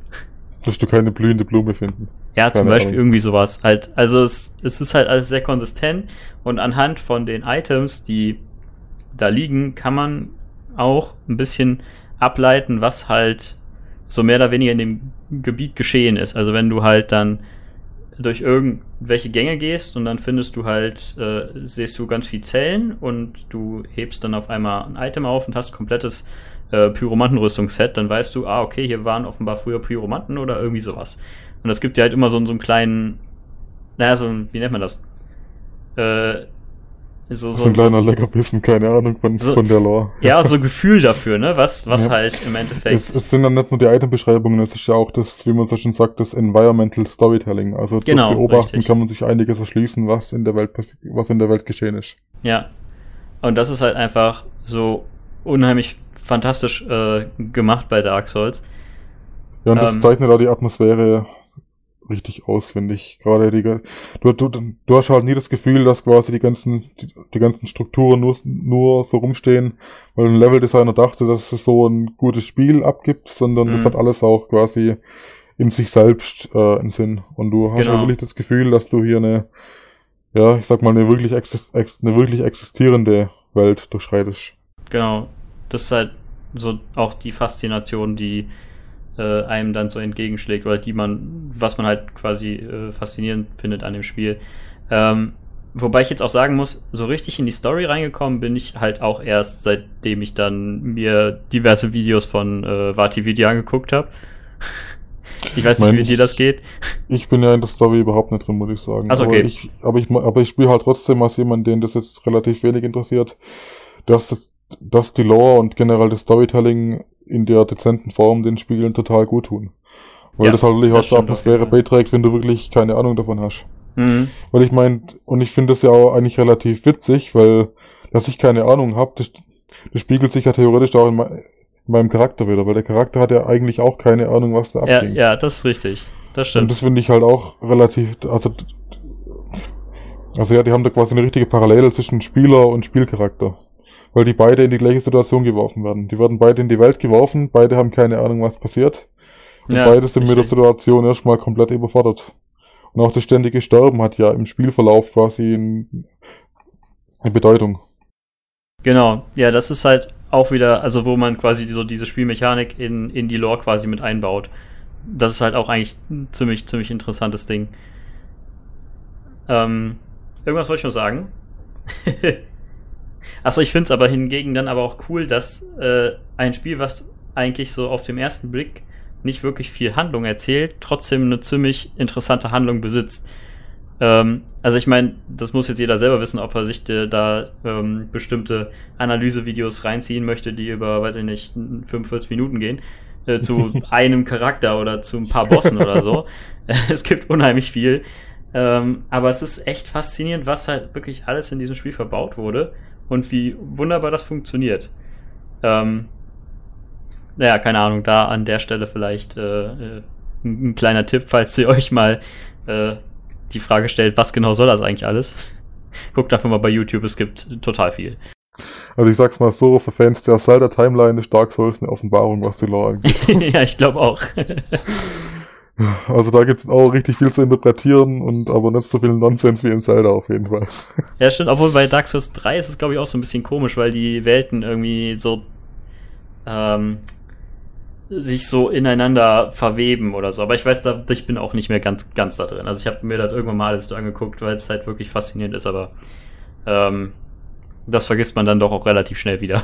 Wirst du keine blühende Blume finden. Ja, zum Beispiel Ahnung. irgendwie sowas. Halt, also es, es ist halt alles sehr konsistent und anhand von den Items, die da liegen, kann man auch ein bisschen ableiten, was halt so mehr oder weniger in dem Gebiet geschehen ist. Also wenn du halt dann durch irgendwelche Gänge gehst und dann findest du halt, äh, siehst du ganz viel Zellen und du hebst dann auf einmal ein Item auf und hast komplettes äh, Pyromantenrüstungsset, dann weißt du, ah, okay, hier waren offenbar früher Pyromanten oder irgendwie sowas. Und das gibt dir halt immer so, so einen kleinen, naja, so wie nennt man das? Äh, so, so, ein kleiner so, Leckerbissen, keine Ahnung von, so, von der Lore. Ja, so Gefühl dafür, ne? Was, was ja. halt im Endeffekt. Es, es, sind dann nicht nur die Itembeschreibungen, es ist ja auch das, wie man so schon sagt, das Environmental Storytelling. Also genau, durch Beobachten richtig. kann man sich einiges erschließen, was in der Welt was in der Welt geschehen ist. Ja. Und das ist halt einfach so unheimlich fantastisch äh, gemacht bei Dark Souls. Ja, und das ähm, zeichnet auch die Atmosphäre richtig auswendig. Gerade die, du, du, du hast halt nie das Gefühl, dass quasi die ganzen, die, die ganzen Strukturen nur, nur so rumstehen, weil ein Leveldesigner dachte, dass es so ein gutes Spiel abgibt, sondern mhm. das hat alles auch quasi in sich selbst äh, einen Sinn. Und du hast genau. wirklich das Gefühl, dass du hier eine, ja, ich sag mal, eine wirklich, exist eine wirklich existierende Welt durchschreitest. Genau. Das ist halt so auch die Faszination, die äh, einem dann so entgegenschlägt oder die man, was man halt quasi äh, faszinierend findet an dem Spiel. Ähm, wobei ich jetzt auch sagen muss, so richtig in die Story reingekommen bin ich halt auch erst, seitdem ich dann mir diverse Videos von äh, Vati angeguckt habe. Ich weiß nicht, wie dir das geht. Ich bin ja in der Story überhaupt nicht drin, muss ich sagen. Also okay. Aber ich, aber ich, aber ich spiele halt trotzdem als jemand, den das jetzt relativ wenig interessiert, dass, dass die Lore und generell das Storytelling in der dezenten Form den Spielen total gut tun. Weil ja, das halt auch zur Atmosphäre beiträgt, wenn du wirklich keine Ahnung davon hast. Mhm. Weil ich meine, und ich finde das ja auch eigentlich relativ witzig, weil, dass ich keine Ahnung habe, das, das spiegelt sich ja theoretisch auch in, in, meinem Charakter wieder, weil der Charakter hat ja eigentlich auch keine Ahnung, was da abgeht. Ja, ja, das ist richtig. Das stimmt. Und das finde ich halt auch relativ, also, also ja, die haben da quasi eine richtige Parallele zwischen Spieler und Spielcharakter weil die beide in die gleiche Situation geworfen werden. Die werden beide in die Welt geworfen, beide haben keine Ahnung, was passiert. Und ja, beide sind mit der Situation erstmal komplett überfordert. Und auch das ständige Sterben hat ja im Spielverlauf quasi ein, eine Bedeutung. Genau, ja, das ist halt auch wieder, also wo man quasi so diese Spielmechanik in, in die Lore quasi mit einbaut. Das ist halt auch eigentlich ein ziemlich, ziemlich interessantes Ding. Ähm, irgendwas wollte ich noch sagen. Achso, ich finde es aber hingegen dann aber auch cool, dass äh, ein Spiel, was eigentlich so auf dem ersten Blick nicht wirklich viel Handlung erzählt, trotzdem eine ziemlich interessante Handlung besitzt. Ähm, also ich meine, das muss jetzt jeder selber wissen, ob er sich äh, da ähm, bestimmte Analysevideos reinziehen möchte, die über, weiß ich nicht, 45 Minuten gehen, äh, zu einem Charakter oder zu ein paar Bossen oder so. es gibt unheimlich viel. Ähm, aber es ist echt faszinierend, was halt wirklich alles in diesem Spiel verbaut wurde und wie wunderbar das funktioniert. Ähm, naja, keine Ahnung, da an der Stelle vielleicht äh, äh, ein, ein kleiner Tipp, falls ihr euch mal äh, die Frage stellt, was genau soll das eigentlich alles? Guckt einfach mal bei YouTube, es gibt total viel. Also ich sag's mal so, für Fans der Zelda-Timeline ist Dark Souls eine Offenbarung, was die Lore angeht. ja, ich glaube auch. Also da gibt es auch richtig viel zu interpretieren und aber nicht so viel Nonsens wie in Zelda auf jeden Fall. Ja, stimmt, obwohl bei Dark Souls 3 ist es glaube ich auch so ein bisschen komisch, weil die Welten irgendwie so ähm, sich so ineinander verweben oder so. Aber ich weiß, da, ich bin auch nicht mehr ganz, ganz da drin. Also ich habe mir das irgendwann mal alles angeguckt, weil es halt wirklich faszinierend ist, aber ähm, das vergisst man dann doch auch relativ schnell wieder.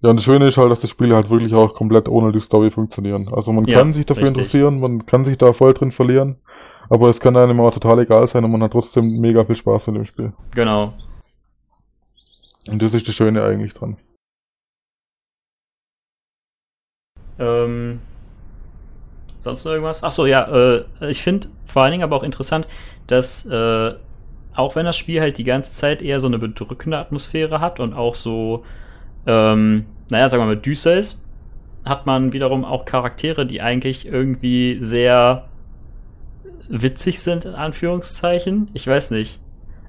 Ja, und das Schöne ist halt, dass die Spiele halt wirklich auch komplett ohne die Story funktionieren. Also man Ja, kann sich dafür richtig. interessieren, man kann sich da voll drin verlieren, aber es kann einem auch total egal sein und man hat trotzdem mega viel Spaß mit dem Spiel. Genau. Und das ist das Schöne eigentlich dran. Ähm, sonst noch irgendwas? Achso, ja, äh, ich finde vor allen Dingen aber auch interessant, dass äh, auch wenn das Spiel halt die ganze Zeit eher so eine bedrückende Atmosphäre hat und auch so, ähm, naja, sagen wir mal, düster ist, hat man wiederum auch Charaktere, die eigentlich irgendwie sehr witzig sind, in Anführungszeichen. Ich weiß nicht.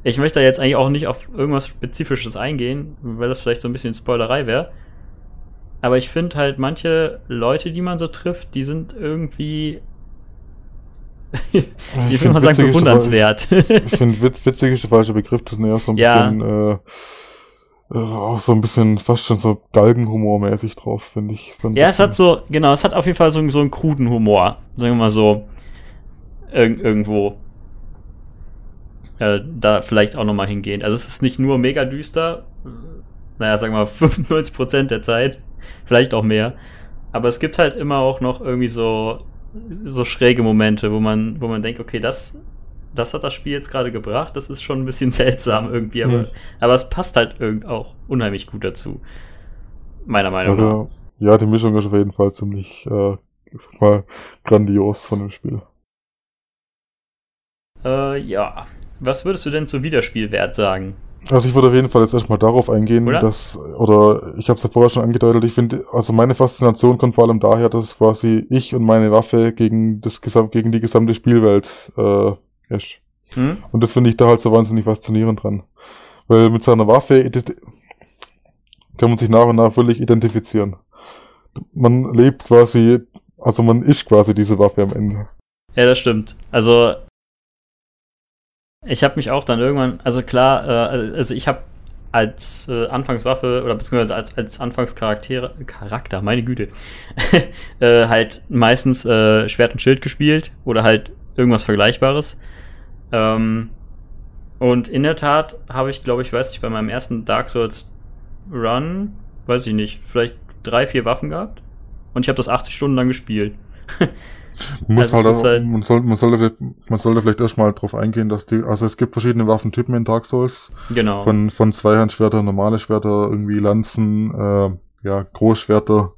Ich möchte da jetzt eigentlich auch nicht auf irgendwas Spezifisches eingehen, weil das vielleicht so ein bisschen Spoilerei wäre. Aber ich finde halt manche Leute, die man so trifft, die sind irgendwie, ich will find, mal sagen, bewundernswert. Ich finde, witz, witzig ist der falsche Begriff, das ist eher so ein Ja. bisschen, äh, auch so ein bisschen fast schon so Galgenhumor-mäßig drauf, finde ich. So ja, es hat so, genau, es hat auf jeden Fall so, einen- so einen kruden Humor. Sagen wir mal so, irg irgendwo. Äh, da vielleicht auch nochmal hingehen. Also es ist nicht nur mega düster, naja, sagen wir mal 95% der Zeit, vielleicht auch mehr. Aber es gibt halt immer auch noch irgendwie so, so schräge Momente, wo man, wo man denkt, okay, das, das hat das Spiel jetzt gerade gebracht, das ist schon ein bisschen seltsam irgendwie, aber, Mhm. aber es passt halt irgend auch unheimlich gut dazu. Meiner Meinung nach. Also, ja, die Mischung ist auf jeden Fall ziemlich, äh, mal, grandios von dem Spiel. Äh, ja. Was würdest du denn zu Wiederspielwert sagen? Also ich würde auf jeden Fall jetzt erstmal darauf eingehen, Oder? dass, oder ich habe es ja vorher schon angedeutet, ich finde, also meine Faszination kommt vor allem daher, dass quasi ich und meine Waffe gegen das gegen die gesamte Spielwelt äh, ist. Hm? Und das finde ich da halt so wahnsinnig faszinierend dran. Weil mit seiner Waffe kann man sich nach und nach wirklich identifizieren. Man lebt quasi, also man ist quasi diese Waffe am Ende. Ja, das stimmt. Also, ich habe mich auch dann irgendwann, also klar, äh, also ich habe als äh, Anfangswaffe oder beziehungsweise als, als Anfangscharakter, Charakter, meine Güte, äh, halt meistens äh, Schwert und Schild gespielt oder halt irgendwas Vergleichbares. Ähm, und in der Tat habe ich, glaube ich, weiß nicht, bei meinem ersten Dark Souls Run, weiß ich nicht, vielleicht drei, vier Waffen gehabt. Und ich habe das 80 Stunden lang gespielt. Also halt es auch, halt- man, soll, man, sollte, man sollte vielleicht erstmal drauf eingehen, dass die, also es gibt verschiedene Waffentypen in Dark Souls. genau. Von, von Zweihandschwerter, normale Schwerter, irgendwie Lanzen, äh, ja, Großschwerter.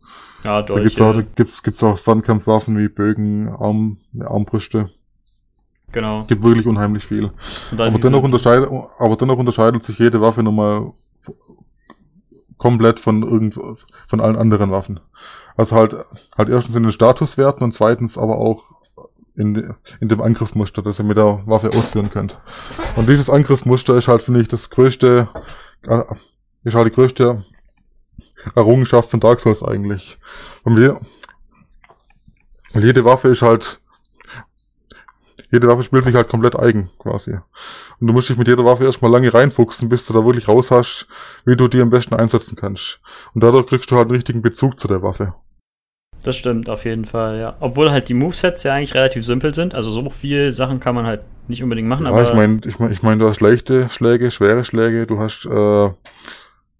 ja, Da gibt's auch, da Dolche. gibt's, gibt's auch Fernkampfwaffen wie Bögen, Arm, Armbrüste. Genau. Gibt wirklich unheimlich viel. Aber dennoch, unterscheidet, aber dennoch unterscheidet sich jede Waffe nochmal komplett von irgend, von allen anderen Waffen. Also halt, halt erstens in den Statuswerten und zweitens aber auch in, in dem Angriffsmuster, das ihr mit der Waffe ausführen könnt. Und dieses Angriffsmuster ist halt, finde ich, das größte, äh, ist halt die größte Errungenschaft von Dark Souls eigentlich. Und wir, jede Waffe ist halt, jede Waffe spielt sich halt komplett eigen, quasi. Und du musst dich mit jeder Waffe erstmal lange reinfuchsen, bis du da wirklich raus hast, wie du die am besten einsetzen kannst. Und dadurch kriegst du halt einen richtigen Bezug zu der Waffe. Das stimmt, auf jeden Fall, ja. Obwohl halt die Movesets ja eigentlich relativ simpel sind. Also so viel Sachen kann man halt nicht unbedingt machen, Ja, aber. ich meine, ich mein, ich mein, du hast leichte Schläge, schwere Schläge, du hast äh,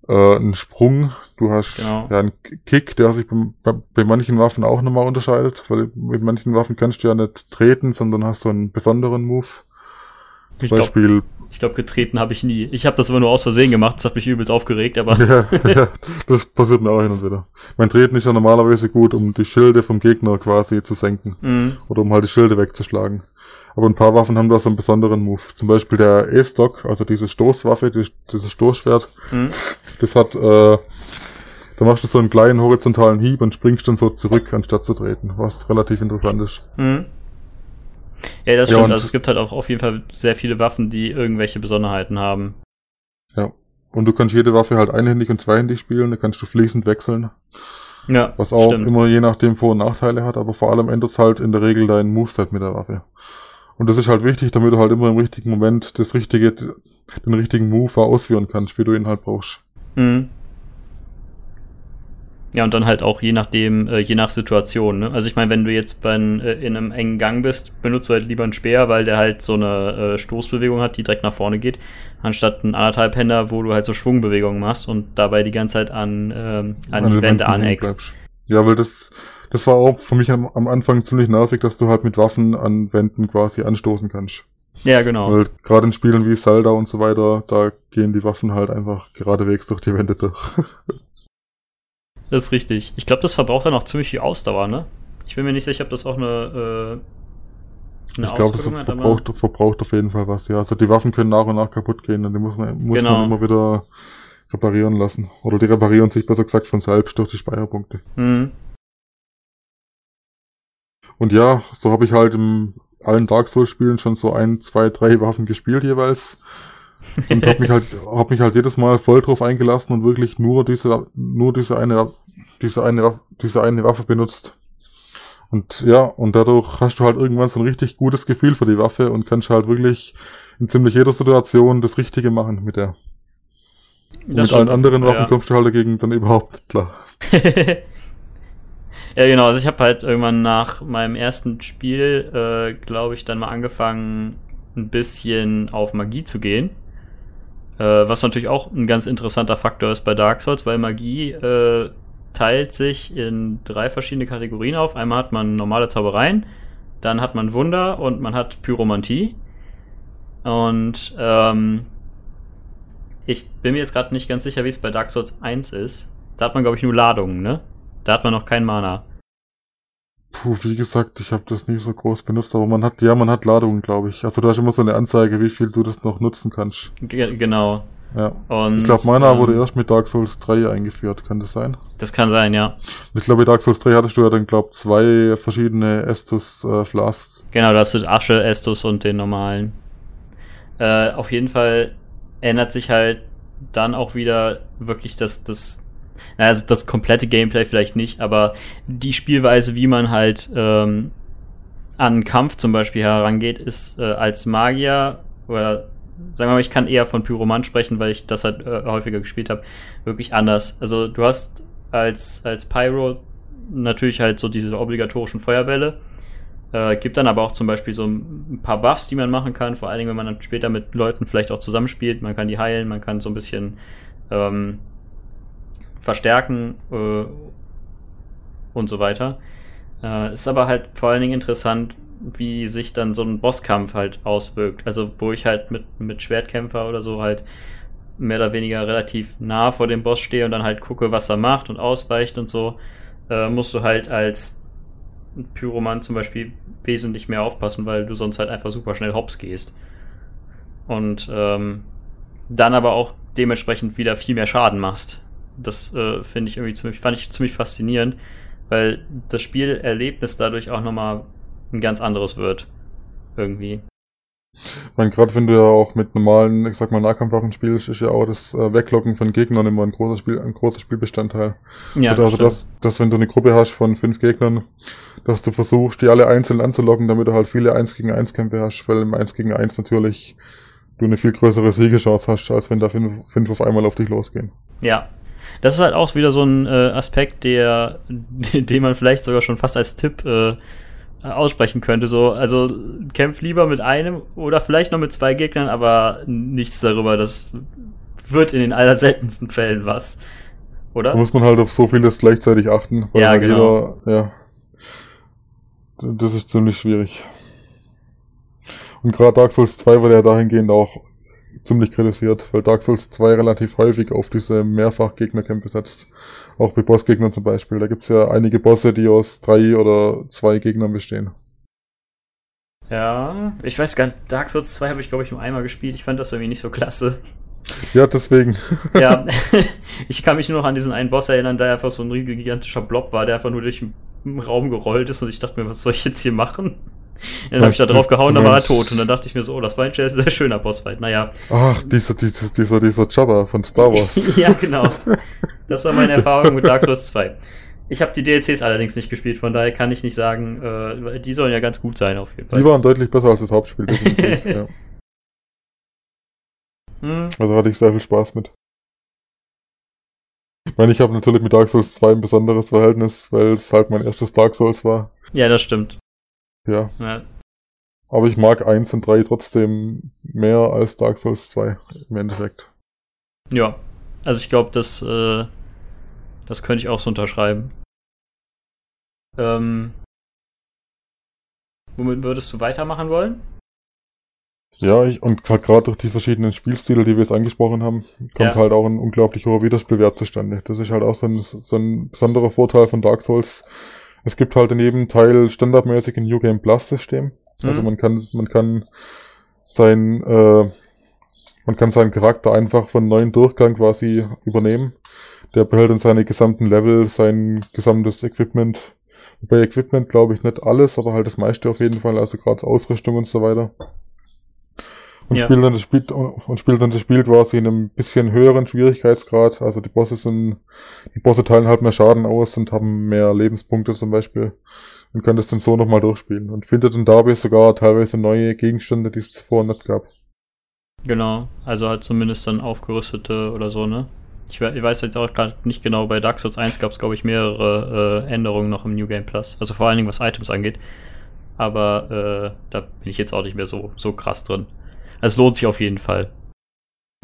äh, einen Sprung, du hast Genau. ja, einen Kick, der sich bei, bei, manchen Waffen auch nochmal unterscheidet, weil mit manchen Waffen kannst du ja nicht treten, sondern hast so einen besonderen Move. ich glaube, Beispiel ich glaub, getreten habe ich nie. Ich habe das immer nur aus Versehen gemacht, das hat mich übelst aufgeregt, aber. ja, ja, das passiert mir auch hin und wieder. Mein Treten ist ja normalerweise gut, um die Schilde vom Gegner quasi zu senken. Mhm. Oder um halt die Schilde wegzuschlagen. Aber ein paar Waffen haben da so einen besonderen Move. Zum Beispiel der E-Stock, also diese Stoßwaffe, dieses, dieses Stoßschwert, Mhm. das hat, äh, da machst du so einen kleinen horizontalen Hieb und springst dann so zurück, anstatt zu treten, was relativ interessant ist. Mhm. Ja, das Ja, stimmt. und- Also es gibt halt auch auf jeden Fall sehr viele Waffen, die irgendwelche Besonderheiten haben. Ja. Und du kannst jede Waffe halt einhändig und zweihändig spielen, da kannst du fließend wechseln. Ja, Was auch stimmt. immer je nachdem Vor- und Nachteile hat, aber vor allem ändert halt in der Regel dein Moveset mit der Waffe. Und das ist halt wichtig, damit du halt immer im richtigen Moment das richtige, den richtigen Move ausführen kannst, wie du ihn halt brauchst. Mhm. Ja, und dann halt auch je nachdem, äh, je nach Situation. Ne? Also ich meine, wenn du jetzt bei, äh, in einem engen Gang bist, benutzt du halt lieber einen Speer, weil der halt so eine äh, Stoßbewegung hat, die direkt nach vorne geht, anstatt einen anderthalb Händer, wo du halt so Schwungbewegungen machst und dabei die ganze Zeit an, ähm, an, an die Wände aneckst. Ja, weil das, das war auch für mich am, am Anfang ziemlich nervig, dass du halt mit Waffen an Wänden quasi anstoßen kannst. Ja, genau. Weil gerade in Spielen wie Zelda und so weiter, da gehen die Waffen halt einfach geradewegs durch die Wände durch. Das ist richtig. Ich glaube, das verbraucht dann auch ziemlich viel Ausdauer, ne? Ich bin mir nicht sicher, ob das auch eine, äh, eine ich glaube, das verbraucht, aber... verbraucht auf jeden Fall was, ja. Also die Waffen können nach und nach kaputt gehen und die muss man, muss genau. man immer wieder reparieren lassen. Oder die reparieren sich besser gesagt von selbst durch die Speicherpunkte. Mhm. Und ja, so habe ich halt in allen Dark Souls Spielen schon so ein, zwei, drei Waffen gespielt jeweils. Und habe mich halt, hab mich halt jedes Mal voll drauf eingelassen und wirklich nur diese, nur diese eine, diese eine, diese eine Waffe benutzt. Und ja, und dadurch hast du halt irgendwann so ein richtig gutes Gefühl für die Waffe und kannst halt wirklich in ziemlich jeder Situation das Richtige machen mit der. mit allen anderen Waffen ja. kommst du halt dagegen dann überhaupt nicht klar. ja, genau. Also ich habe halt irgendwann nach meinem ersten Spiel, äh, glaube ich, dann mal angefangen, ein bisschen auf Magie zu gehen. Äh, was natürlich auch ein ganz interessanter Faktor ist bei Dark Souls, weil Magie äh, teilt sich in drei verschiedene Kategorien auf. Einmal hat man normale Zaubereien, dann hat man Wunder und man hat Pyromantie. Und ähm, ich bin mir jetzt gerade nicht ganz sicher, wie es bei Dark Souls 1 ist. Da hat man, glaube ich, nur Ladungen, ne? Da hat man noch kein Mana. Puh, wie gesagt, ich habe das nie so groß benutzt, aber man hat, ja, man hat Ladungen, glaube ich. Also da ist immer so eine Anzeige, wie viel du das noch nutzen kannst. G genau. Ja. Und, ich glaube, meiner ähm, wurde erst mit Dark Souls 3 eingeführt, kann das sein? Das kann sein, ja. Ich glaube, bei Dark Souls 3 hattest du ja dann, glaube zwei verschiedene Estus äh. Genau, da hast du Asche, Estus und den normalen. Äh, auf jeden Fall ändert sich halt dann auch wieder wirklich das, das also das komplette Gameplay vielleicht nicht, aber die Spielweise, wie man halt ähm, an Kampf zum Beispiel herangeht, ist äh, als Magier oder sagen wir mal, ich kann eher von Pyromant sprechen, weil ich das halt äh, häufiger gespielt habe, wirklich anders. Also du hast als, als Pyro natürlich halt so diese obligatorischen Feuerbälle. Äh, gibt dann aber auch zum Beispiel so ein paar Buffs, die man machen kann, vor allen Dingen, wenn man dann später mit Leuten vielleicht auch zusammenspielt. Man kann die heilen, man kann so ein bisschen ähm, verstärken äh, und so weiter. Äh, ist aber halt vor allen Dingen interessant, wie sich dann so ein Bosskampf halt auswirkt. Also wo ich halt mit, mit Schwertkämpfer oder so halt mehr oder weniger relativ nah vor dem Boss stehe und dann halt gucke, was er macht und ausweicht und so, äh, musst du halt als Pyroman zum Beispiel wesentlich mehr aufpassen, weil du sonst halt einfach super schnell hops gehst. Und ähm, dann aber auch dementsprechend wieder viel mehr Schaden machst das äh, finde ich irgendwie ziemlich, fand ich ziemlich faszinierend, weil das Spielerlebnis dadurch auch nochmal ein ganz anderes wird. Irgendwie. Ich meine, gerade wenn du ja auch mit normalen, ich sag mal, Nahkampfwaffen spielst, ist ja auch das äh, Weglocken von Gegnern immer ein großer, Spiel, ein großer Spielbestandteil. Ja, also, dass, dass, wenn du eine Gruppe hast von fünf Gegnern, dass du versuchst, die alle einzeln anzulocken, damit du halt viele 1 gegen 1 Kämpfe hast, weil im 1 gegen 1 natürlich du eine viel größere Siegechance hast, als wenn da fünf, fünf auf einmal auf dich losgehen. Ja, das ist halt auch wieder so ein äh, Aspekt, der, den man vielleicht sogar schon fast als Tipp äh, aussprechen könnte. So, also kämpf lieber mit einem oder vielleicht noch mit zwei Gegnern, aber nichts darüber. Das wird in den allerseltensten Fällen was. Oder? Da muss man halt auf so vieles gleichzeitig achten. Weil ja, genau. Jeder, ja. Das ist ziemlich schwierig. Und gerade Dark Souls 2 war ja dahingehend auch ziemlich kritisiert, weil Dark Souls 2 relativ häufig auf diese Mehrfach-Gegnerkämpfe setzt. Auch bei Bossgegnern zum Beispiel. Da gibt's ja einige Bosse, die aus drei oder zwei Gegnern bestehen. Ja, ich weiß gar nicht, Dark Souls 2 habe ich glaube ich nur einmal gespielt. Ich fand das irgendwie nicht so klasse. Ja, deswegen. ja, ich kann mich nur noch an diesen einen Boss erinnern, der einfach so ein gigantischer Blob war, der einfach nur durch den Raum gerollt ist und ich dachte mir, was soll ich jetzt hier machen? Dann habe ich da drauf gehauen, dann war er tot. Und dann dachte ich mir so, oh, das war ein sehr, sehr schöner Bossfight. Naja. Ach, dieser, dieser, dieser, dieser Jabba von Star Wars. ja, genau. Das war meine Erfahrung mit Dark Souls 2. Ich habe die DLCs allerdings nicht gespielt, von daher kann ich nicht sagen, äh, die sollen ja ganz gut sein auf jeden Fall. Die waren deutlich besser als das Hauptspiel. ja. hm. Also hatte ich sehr viel Spaß mit. Ich meine, ich habe natürlich mit Dark Souls 2 ein besonderes Verhältnis, weil es halt mein erstes Dark Souls war. Ja, das stimmt. Ja. Ja, Aber ich mag 1 und 3 trotzdem mehr als Dark Souls 2 im Endeffekt. ja. also ich glaube, das, äh, das könnte ich auch so unterschreiben. Ähm, womit würdest du weitermachen wollen? Ja, ich, und gerade durch die verschiedenen Spielstile, die wir jetzt angesprochen haben, kommt Ja. halt auch ein unglaublich hoher Wiederspielwert zustande. Das ist halt auch so ein, so ein besonderer Vorteil von Dark Souls. Es gibt halt jedem Teil standardmäßig ein New Game Plus System. Also Mhm. man kann, man kann sein, äh, man kann seinen Charakter einfach von neuen Durchgang quasi übernehmen. Der behält dann seine gesamten Level, sein gesamtes Equipment. Bei Equipment glaube ich nicht alles, aber halt das meiste auf jeden Fall, also gerade Ausrüstung und so weiter. Und Ja. spielt dann das Spiel und spielt dann das Spiel quasi in einem bisschen höheren Schwierigkeitsgrad. Also die Bosse sind, die Bosse teilen halt mehr Schaden aus und haben mehr Lebenspunkte zum Beispiel. Und kann das dann so nochmal durchspielen. Und findet dann dabei sogar teilweise neue Gegenstände, die es zuvor nicht gab. Genau, also halt zumindest dann aufgerüstete oder so, ne? Ich, we- ich weiß jetzt auch gerade nicht genau, bei Dark Souls 1 gab es, glaube ich, mehrere äh, Änderungen noch im New Game Plus. Also vor allen Dingen, was Items angeht. Aber äh, da bin ich jetzt auch nicht mehr so, so krass drin. Es lohnt sich auf jeden Fall.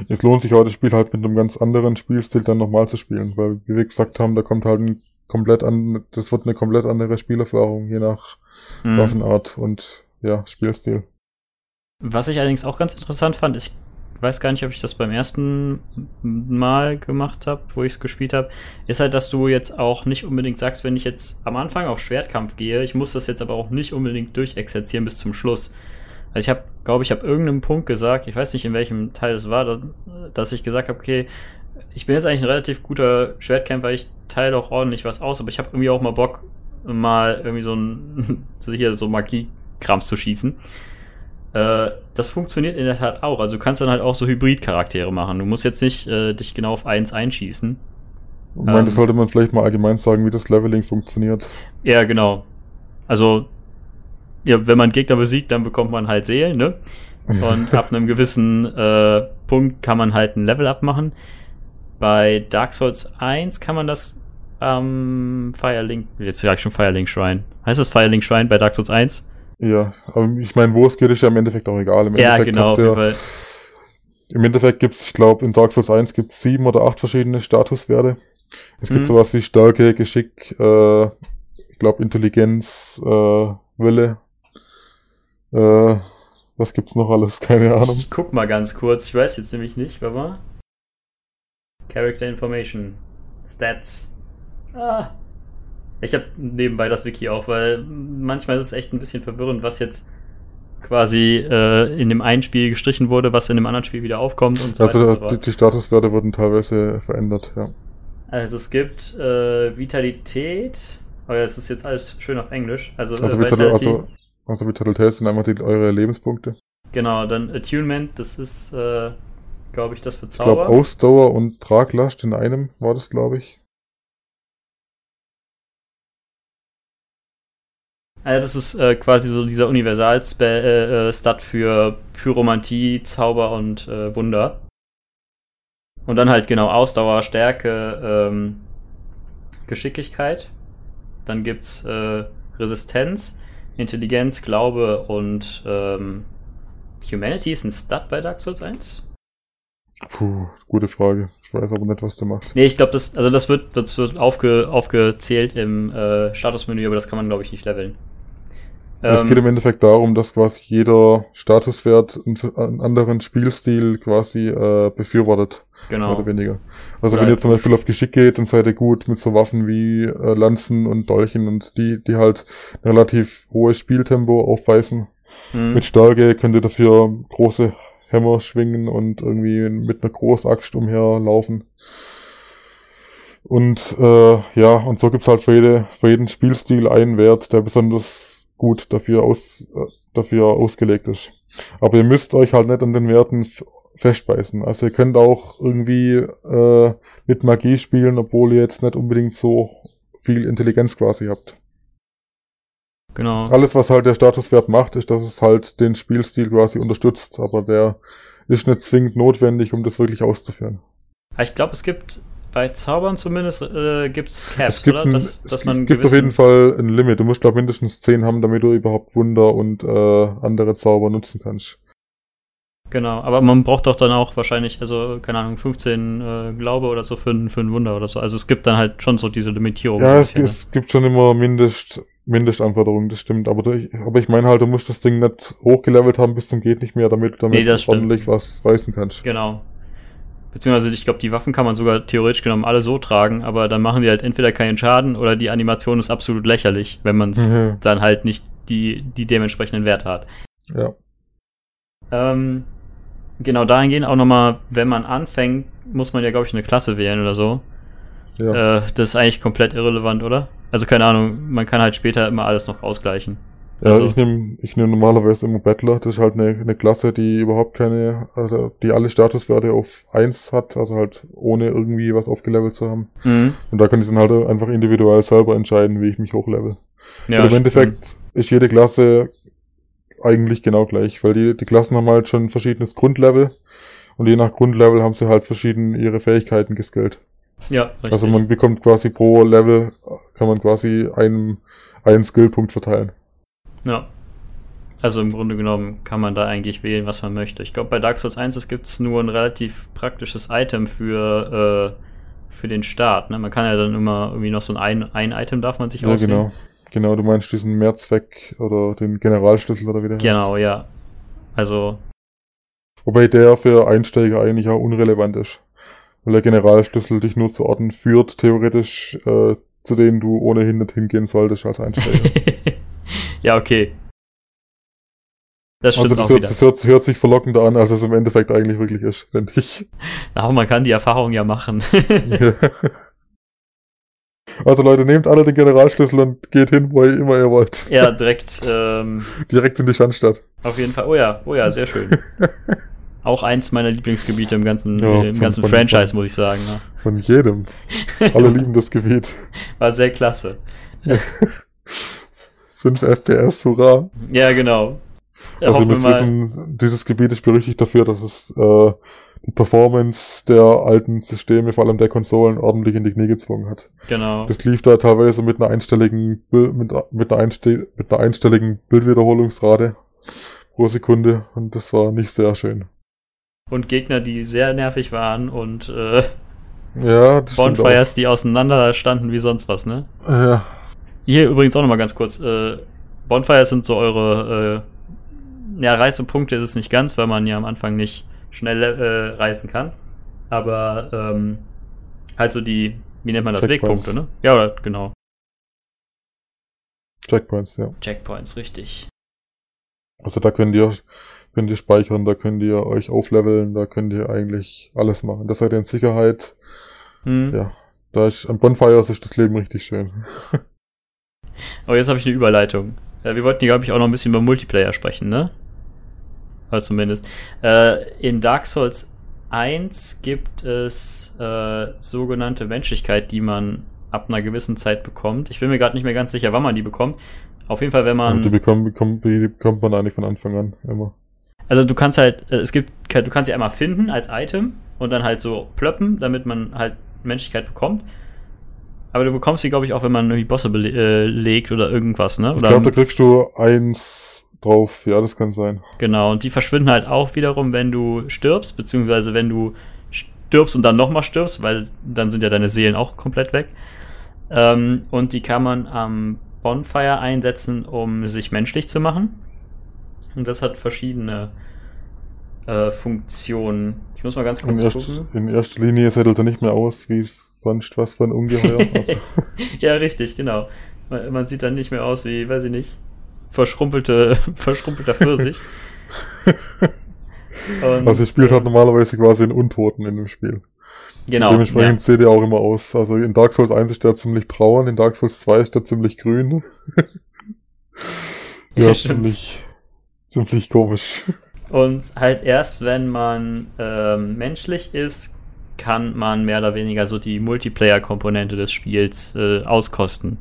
Es lohnt sich auch, das Spiel halt mit einem ganz anderen Spielstil dann nochmal zu spielen, weil, wie wir gesagt haben, da kommt halt ein komplett an, das wird eine komplett andere Spielerfahrung, je nach Mhm. Waffenart und, ja, Spielstil. Was ich allerdings auch ganz interessant fand, ist, ich weiß gar nicht, ob ich das beim ersten Mal gemacht habe, wo ich es gespielt habe, ist halt, dass du jetzt auch nicht unbedingt sagst, wenn ich jetzt am Anfang auf Schwertkampf gehe, ich muss das jetzt aber auch nicht unbedingt durchexerzieren bis zum Schluss. Also ich habe, glaube ich, habe irgendeinem Punkt gesagt, ich weiß nicht in welchem Teil es war, da- dass ich gesagt habe, okay, ich bin jetzt eigentlich ein relativ guter Schwertkämpfer, ich teile auch ordentlich was aus, aber ich habe irgendwie auch mal Bock, mal irgendwie so ein, hier so Magie-Krams zu schießen. Äh, das funktioniert in der Tat auch. Also du kannst dann halt auch so Hybrid-Charaktere machen. Du musst jetzt nicht äh, dich genau auf eins einschießen. Ich meine, das Ähm. sollte man vielleicht mal allgemein sagen, wie das Leveling funktioniert. Ja, genau. Also, ja, wenn man Gegner besiegt, dann bekommt man halt Seelen, ne? Und ab einem gewissen äh, Punkt kann man halt ein Level abmachen. Bei Dark Souls 1 kann man das am Firelink, jetzt sag ich schon Firelink Shrine. Heißt das Firelink Shrine bei Dark Souls 1? Ja, aber ich meine, wo es geht, ist ja im Endeffekt auch egal. Im Ja, Endeffekt genau, auf jeden Fall. Im Endeffekt gibt's, ich glaube, in Dark Souls 1 gibt's sieben oder acht verschiedene Statuswerte. Es gibt Mhm. sowas wie Stärke, Geschick, äh, ich glaube Intelligenz, äh, Wille. Äh, was gibt's noch alles? Keine Ahnung. Ich guck mal ganz kurz. Ich weiß jetzt nämlich nicht, warte mal. Character Information. Stats. Ah. Ich habe nebenbei das Wiki auf, weil manchmal ist es echt ein bisschen verwirrend, was jetzt quasi äh, in dem einen Spiel gestrichen wurde, was in dem anderen Spiel wieder aufkommt und so weiter und so Also die, die Statuswerte wurden teilweise verändert, ja. Also es gibt äh, Vitalität. Oh ja, es ist jetzt alles schön auf Englisch. Also, Also, äh, Vital, Vitality. also, also Vitalität sind einfach die, eure Lebenspunkte. Genau, dann Attunement, das ist, äh, glaube ich, das für Ich glaube Zauber. Ausdauer und Traglast in einem war das, glaube ich. Also das ist äh, quasi so dieser Universal-Stat äh, äh, für Pyromantie, Zauber und äh, Wunder. Und dann halt genau Ausdauer, Stärke, ähm, Geschicklichkeit. Dann gibt's äh, Resistenz, Intelligenz, Glaube und ähm, Humanity ist ein Stat bei Dark Souls 1? Puh, gute Frage. Ich weiß aber nicht, was der macht. Nee, ich glaube, das, also das wird, das wird aufge, aufgezählt im äh, Statusmenü, aber das kann man, glaube ich, nicht leveln. es Ähm, geht im Endeffekt darum, dass quasi jeder Statuswert einen einen anderen Spielstil quasi äh, befürwortet, mehr genau. oder weniger. Also Oder wenn ihr zum Beispiel auf Geschick geht, dann seid ihr gut mit so Waffen wie äh, Lanzen und Dolchen und die, die halt ein relativ hohes Spieltempo aufweisen. Mhm. Mit Stärke könnt ihr dafür große Hämmer schwingen und irgendwie mit einer Großaxt umherlaufen. Und äh, ja, und so gibt's halt für, jede, für jeden Spielstil einen Wert, der besonders gut dafür, aus, äh, dafür ausgelegt ist. Aber ihr müsst euch halt nicht an den Werten festbeißen. Also ihr könnt auch irgendwie äh, mit Magie spielen, obwohl ihr jetzt nicht unbedingt so viel Intelligenz quasi habt. Genau. Alles, was halt der Statuswert macht, ist, dass es halt den Spielstil quasi unterstützt, aber der ist nicht zwingend notwendig, um das wirklich auszuführen. Ich glaube, es gibt bei Zaubern zumindest äh, gibt es Caps, gibt oder? ein- Dass, dass man gibt auf jeden Fall ein Limit. Du musst, glaube mindestens 10 haben, damit du überhaupt Wunder und äh, andere Zauber nutzen kannst. Genau, aber man braucht doch dann auch wahrscheinlich, also, keine Ahnung, 15 äh, Glaube oder so für, ein- für ein Wunder oder so. Also es gibt dann halt schon so diese Limitierung. Ja, es, ne? es gibt schon immer Mindest, Mindestanforderungen, das stimmt. Aber, du- aber ich meine halt, du musst das Ding nicht hochgelevelt haben bis zum geht nicht mehr, damit, damit Nee, stimmt. ordentlich was reißen kannst. Genau. Beziehungsweise, ich glaube, die Waffen kann man sogar theoretisch genommen alle so tragen, aber dann machen die halt entweder keinen Schaden oder die Animation ist absolut lächerlich, wenn man es Mhm. dann halt nicht die, die dementsprechenden Werte hat. Ja. Ähm, genau, dahingehend auch nochmal, wenn man anfängt, muss man ja, glaube ich, eine Klasse wählen oder so. Ja. Äh, das ist eigentlich komplett irrelevant, oder? Also keine Ahnung, man kann halt später immer alles noch ausgleichen. Ja, Also- ich nehme ich nehm normalerweise immer Battler. Das ist halt eine, eine Klasse, die überhaupt keine, also die alle Statuswerte auf 1 hat, also halt ohne irgendwie was aufgelevelt zu haben. Mhm. Und da kann ich dann halt einfach individuell selber entscheiden, wie ich mich hochlevel. Ja, Und im. Endeffekt ist jede Klasse eigentlich genau gleich, weil die, die Klassen haben halt schon ein verschiedenes Grundlevel und je nach Grundlevel haben sie halt verschieden ihre Fähigkeiten geskillt. Ja, richtig. Also man bekommt quasi pro Level, kann man quasi einen, einen Skillpunkt verteilen. Ja. Also im Grunde genommen kann man da eigentlich wählen, was man möchte. Ich glaube, bei Dark Souls 1 gibt es nur ein relativ praktisches Item für, äh, für den Start. Ne? Man kann ja dann immer irgendwie noch so ein, ein Item darf man sich Ja, auswählen. genau. Genau, du meinst diesen Mehrzweck oder den Generalschlüssel oder wie der heißt. Genau, ja. Also, Wobei der für Einsteiger eigentlich auch unrelevant ist. Weil der Generalschlüssel dich nur zu Orten führt, theoretisch, äh, zu denen du ohnehin nicht hingehen solltest als Einsteiger. ja, okay. Das stimmt also das, auch hört, wieder. das hört, hört sich verlockender an, als es im Endeffekt eigentlich wirklich ist, finde ich. Aber man kann die Erfahrung ja machen. also Leute, nehmt alle den Generalschlüssel und geht hin, wo ihr immer ihr wollt. ja, direkt, ähm, Direkt in die Schandstadt. auf jeden Fall. Oh ja, oh ja, sehr schön. Auch eins meiner Lieblingsgebiete im ganzen, Ja, im von- ganzen von- Franchise, muss ich sagen. Ne? Von jedem. Alle lieben das Gebiet. War sehr klasse. 5 FPS, hurra. Ja, genau. Also Hoffen wir wir mal. wissen, dieses Gebiet ist berüchtigt dafür, dass es äh, die Performance der alten Systeme, vor allem der Konsolen, ordentlich in die Knie gezwungen hat. Genau. Das lief da teilweise mit einer einstelligen mit, mit, einer, einste mit einer einstelligen Bildwiederholungsrate pro Sekunde und das war nicht sehr schön. Und Gegner, die sehr nervig waren und äh, Ja, Bonfires, die auseinander standen wie sonst was, ne? Ja, Hier übrigens auch nochmal ganz kurz. Äh, Bonfires sind so eure äh, ja, Reisepunkte ist es nicht ganz, weil man ja am Anfang nicht schnell äh, reisen kann. Aber ähm, halt so die, wie nennt man das, Checkpoints. Wegpunkte, ne? Ja, oder, genau. Checkpoints, ja. Checkpoints, richtig. Also da könnt ihr, könnt ihr speichern, da könnt ihr euch aufleveln, da könnt ihr eigentlich alles machen. Da seid ihr in Sicherheit. Hm. Ja, da ist, am Bonfires ist das Leben richtig schön. Aber jetzt habe ich eine Überleitung. Äh, wir wollten, glaube ich, auch noch ein bisschen über Multiplayer sprechen, ne? Also zumindest. Äh, in Dark Souls 1 gibt es äh, sogenannte Menschlichkeit, die man ab einer gewissen Zeit bekommt. Ich bin mir gerade nicht mehr ganz sicher, wann man die bekommt. Auf jeden Fall, wenn Und die man. bekommt, bekommt, die bekommt man eigentlich von Anfang an immer. Also du kannst halt, äh, es gibt, du kannst sie einmal finden als Item und dann halt so plöppen, damit man halt Menschlichkeit bekommt. Aber du bekommst sie, glaube ich, auch, wenn man irgendwie Bosse belegt oder irgendwas, ne? Ich Oder glaube, da kriegst du eins drauf. Ja, das kann sein. Genau, und die verschwinden halt auch wiederum, wenn du stirbst, beziehungsweise wenn du stirbst und dann nochmal stirbst, weil dann sind ja deine Seelen auch komplett weg. Ähm, und die kann man am Bonfire einsetzen, um sich menschlich zu machen. Und das hat verschiedene äh, Funktionen. Ich muss mal ganz In, kurz erst, gucken. in erster Linie settelt er nicht mehr aus, wie sonst was für ein Ungeheuer. Also, ja, richtig, genau. Man, man sieht dann nicht mehr aus wie, weiß ich nicht, verschrumpelte, verschrumpelter Pfirsich. Und, also, ihr spielt halt normalerweise quasi einen Untoten in dem Spiel. Genau. Dementsprechend seht ihr auch immer aus. Also in Dark Souls 1 ist der ziemlich braun, in Dark Souls 2 ist der ziemlich grün. Ja, ja, ziemlich, ziemlich komisch. Und halt erst, wenn man ähm, menschlich ist, kann man mehr oder weniger so die Multiplayer-Komponente des Spiels äh, auskosten.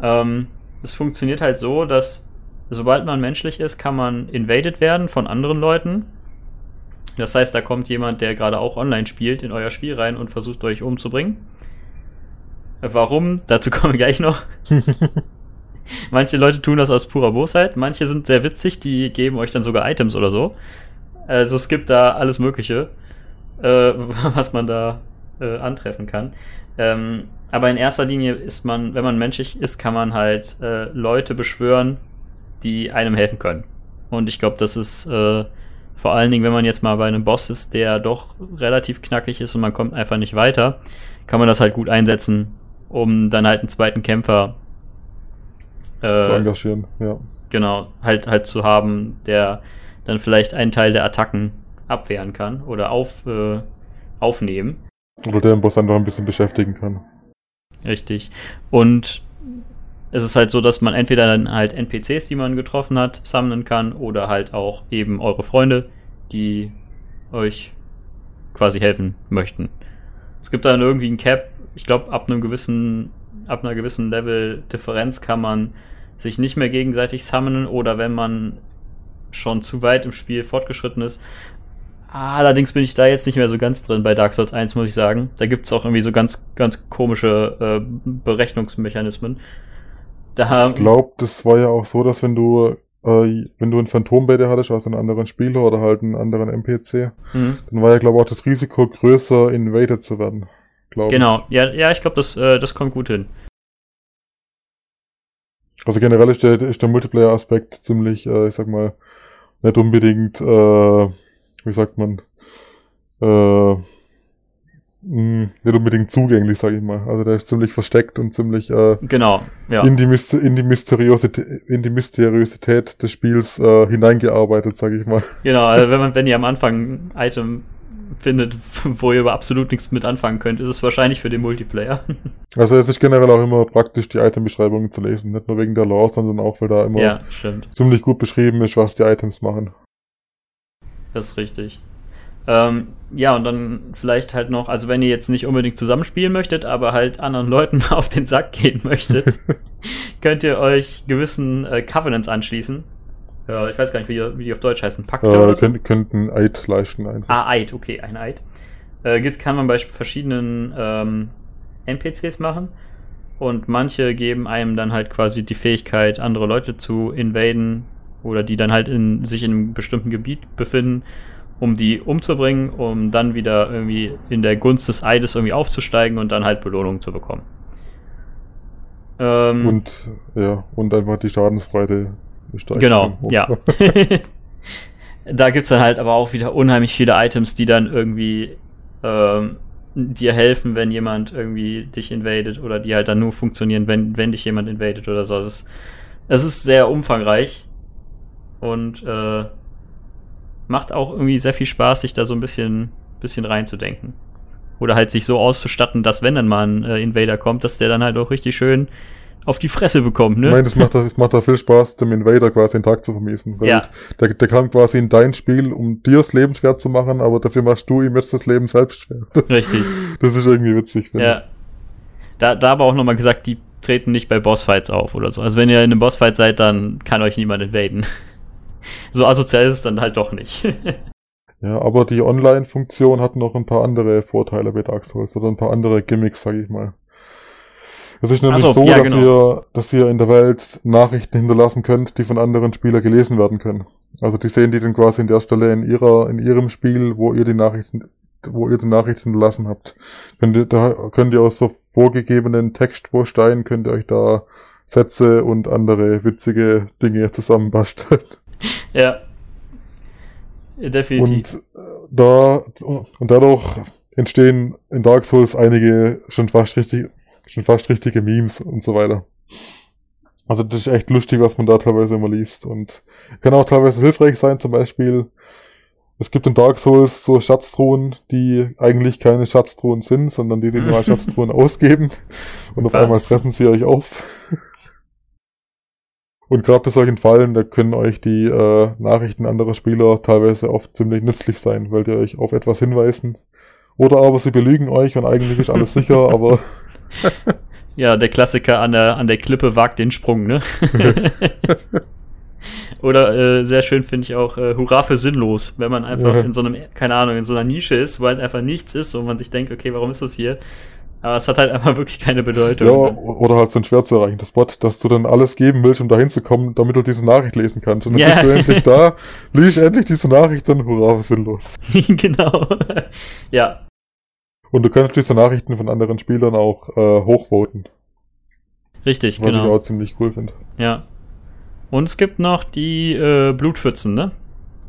Ähm, das funktioniert halt so, dass sobald man menschlich ist, kann man invaded werden von anderen Leuten. Das heißt, da kommt jemand, der gerade auch online spielt, in euer Spiel rein und versucht euch umzubringen. Warum? Dazu kommen wir gleich noch. manche Leute tun das aus purer Bosheit, manche sind sehr witzig, die geben euch dann sogar Items oder so. Also es gibt da alles Mögliche, äh, was man da äh, antreffen kann. Ähm, aber in erster Linie ist man, wenn man menschlich ist, kann man halt äh, Leute beschwören, die einem helfen können. Und ich glaube, das ist äh, vor allen Dingen, wenn man jetzt mal bei einem Boss ist, der doch relativ knackig ist und man kommt einfach nicht weiter, kann man das halt gut einsetzen, um dann halt einen zweiten Kämpfer äh, zu engagieren, ja. Genau, halt halt zu haben, der dann vielleicht einen Teil der Attacken abwehren kann oder auf, äh, aufnehmen. Oder der den Boss einfach ein bisschen beschäftigen kann. Richtig. Und es ist halt so, dass man entweder dann halt NPCs, die man getroffen hat, sammeln kann oder halt auch eben eure Freunde, die euch quasi helfen möchten. Es gibt dann irgendwie ein Cap, ich glaube, ab einem gewissen, ab einer gewissen Level Differenz kann man sich nicht mehr gegenseitig summonen oder wenn man schon zu weit im Spiel fortgeschritten ist. Allerdings bin ich da jetzt nicht mehr so ganz drin bei Dark Souls 1, muss ich sagen. Da gibt es auch irgendwie so ganz, ganz komische äh, Berechnungsmechanismen. Da, ich glaube, das war ja auch so, dass wenn du äh, wenn du einen Phantombäder hattest, also einen anderen Spieler oder halt einen anderen NPC, mhm. dann war ja, glaube ich, auch das Risiko größer, invaded zu werden. Genau, ja, ja, ich glaube, das, äh, das kommt gut hin. Also generell ist der, ist der Multiplayer-Aspekt ziemlich, äh, ich sag mal, nicht unbedingt, äh, wie sagt man, äh, mh, nicht unbedingt zugänglich, sage ich mal. Also der ist ziemlich versteckt und ziemlich äh, genau, ja. in, die in, die Mysteriosität, in die Mysteriosität des Spiels äh, hineingearbeitet, sage ich mal. Genau, also wenn man, wenn ihr am Anfang ein Item findet, wo ihr aber absolut nichts mit anfangen könnt, ist es wahrscheinlich für den Multiplayer. Also es ist generell auch immer praktisch, die Itembeschreibungen zu lesen. Nicht nur wegen der Lore, sondern auch, weil da immer ja, ziemlich gut beschrieben ist, was die Items machen. Das ist richtig. Ähm, ja, und dann vielleicht halt noch, also wenn ihr jetzt nicht unbedingt zusammenspielen möchtet, aber halt anderen Leuten auf den Sack gehen möchtet, könnt ihr euch gewissen äh, Covenants anschließen. Äh, ich weiß gar nicht, wie, wie die auf Deutsch heißen. Pakt äh, oder so? könnt, könnt ein Eid leisten einfach. Ah, Eid, okay, ein Eid. Äh, gibt, kann man bei verschiedenen ähm, NPCs machen. Und manche geben einem dann halt quasi die Fähigkeit, andere Leute zu invaden oder die dann halt in, sich in einem bestimmten Gebiet befinden um die umzubringen, um dann wieder irgendwie in der Gunst des Eides irgendwie aufzusteigen und dann halt Belohnungen zu bekommen. Ähm, und ja, und einfach die Schadensbreite steigt. Genau, ja. da gibt es dann halt aber auch wieder unheimlich viele Items, die dann irgendwie ähm, dir helfen, wenn jemand irgendwie dich invadet oder die halt dann nur funktionieren, wenn, wenn dich jemand invadet oder so. Es ist, es ist sehr umfangreich und äh, macht auch irgendwie sehr viel Spaß, sich da so ein bisschen, bisschen reinzudenken. Oder halt sich so auszustatten, dass wenn dann mal ein äh, Invader kommt, dass der dann halt auch richtig schön auf die Fresse bekommt, ne? Nein, das macht, das macht da viel Spaß, dem Invader quasi den Tag zu vermiesen. ja. Der, der kam quasi in dein Spiel, um dir das Leben schwer zu machen, aber dafür machst du ihm jetzt das Leben selbst schwer. Richtig. Das ist irgendwie witzig. Ja. Da, da aber auch nochmal gesagt, die treten nicht bei Bossfights auf oder so. Also wenn ihr in einem Bossfight seid, dann kann euch niemand invaden so asozial ist es dann halt doch nicht. ja, aber die Online-Funktion hat noch ein paar andere Vorteile bei Dark Souls oder ein paar andere Gimmicks, sag ich mal. Es ist nämlich so, so ja, dass, genau. ihr, dass ihr in der Welt Nachrichten hinterlassen könnt, die von anderen Spielern gelesen werden können. Also die sehen die dann quasi in der Stelle in ihrer, in ihrem Spiel, wo ihr die Nachrichten, wo ihr die Nachrichten hinterlassen habt. Könnt ihr, da könnt ihr aus so vorgegebenen Textbausteinen könnt ihr euch da Sätze und andere witzige Dinge zusammenbasteln. ja. Definitiv. Und, äh, da, und dadurch entstehen in Dark Souls einige schon fast richtig, schon fast richtige Memes und so weiter. Also das ist echt lustig, was man da teilweise immer liest und kann auch teilweise hilfreich sein, zum Beispiel es gibt in Dark Souls so Schatztruhen, die eigentlich keine Schatztruhen sind, sondern die die mal Schatztruhen ausgeben und auf was? einmal fressen sie euch auf. Und gerade bei solchen Fallen, da können euch die äh, Nachrichten anderer Spieler teilweise oft ziemlich nützlich sein, weil die euch auf etwas hinweisen. Oder aber sie belügen euch und eigentlich ist alles sicher, aber. ja, der Klassiker an der, an der Klippe wagt den Sprung, ne? Oder äh, sehr schön finde ich auch äh, Hurra für sinnlos, wenn man einfach Ja. in so einem, keine Ahnung, in so einer Nische ist, wo halt einfach nichts ist und man sich denkt, okay, warum ist das hier? Aber es hat halt einfach wirklich keine Bedeutung. Ja, oder halt so ein schwer zu erreichendes Spot, dass du dann alles geben willst, um da hinzukommen, damit du diese Nachricht lesen kannst. Und dann Ja. bist du endlich da, liest endlich diese Nachricht, dann hurra, für sinnlos. genau. ja, Und du kannst diese Nachrichten von anderen Spielern auch äh, hochvoten, richtig, was ich genau. auch ziemlich cool finde. Ja. Und es gibt noch die äh, Blutpfützen, ne?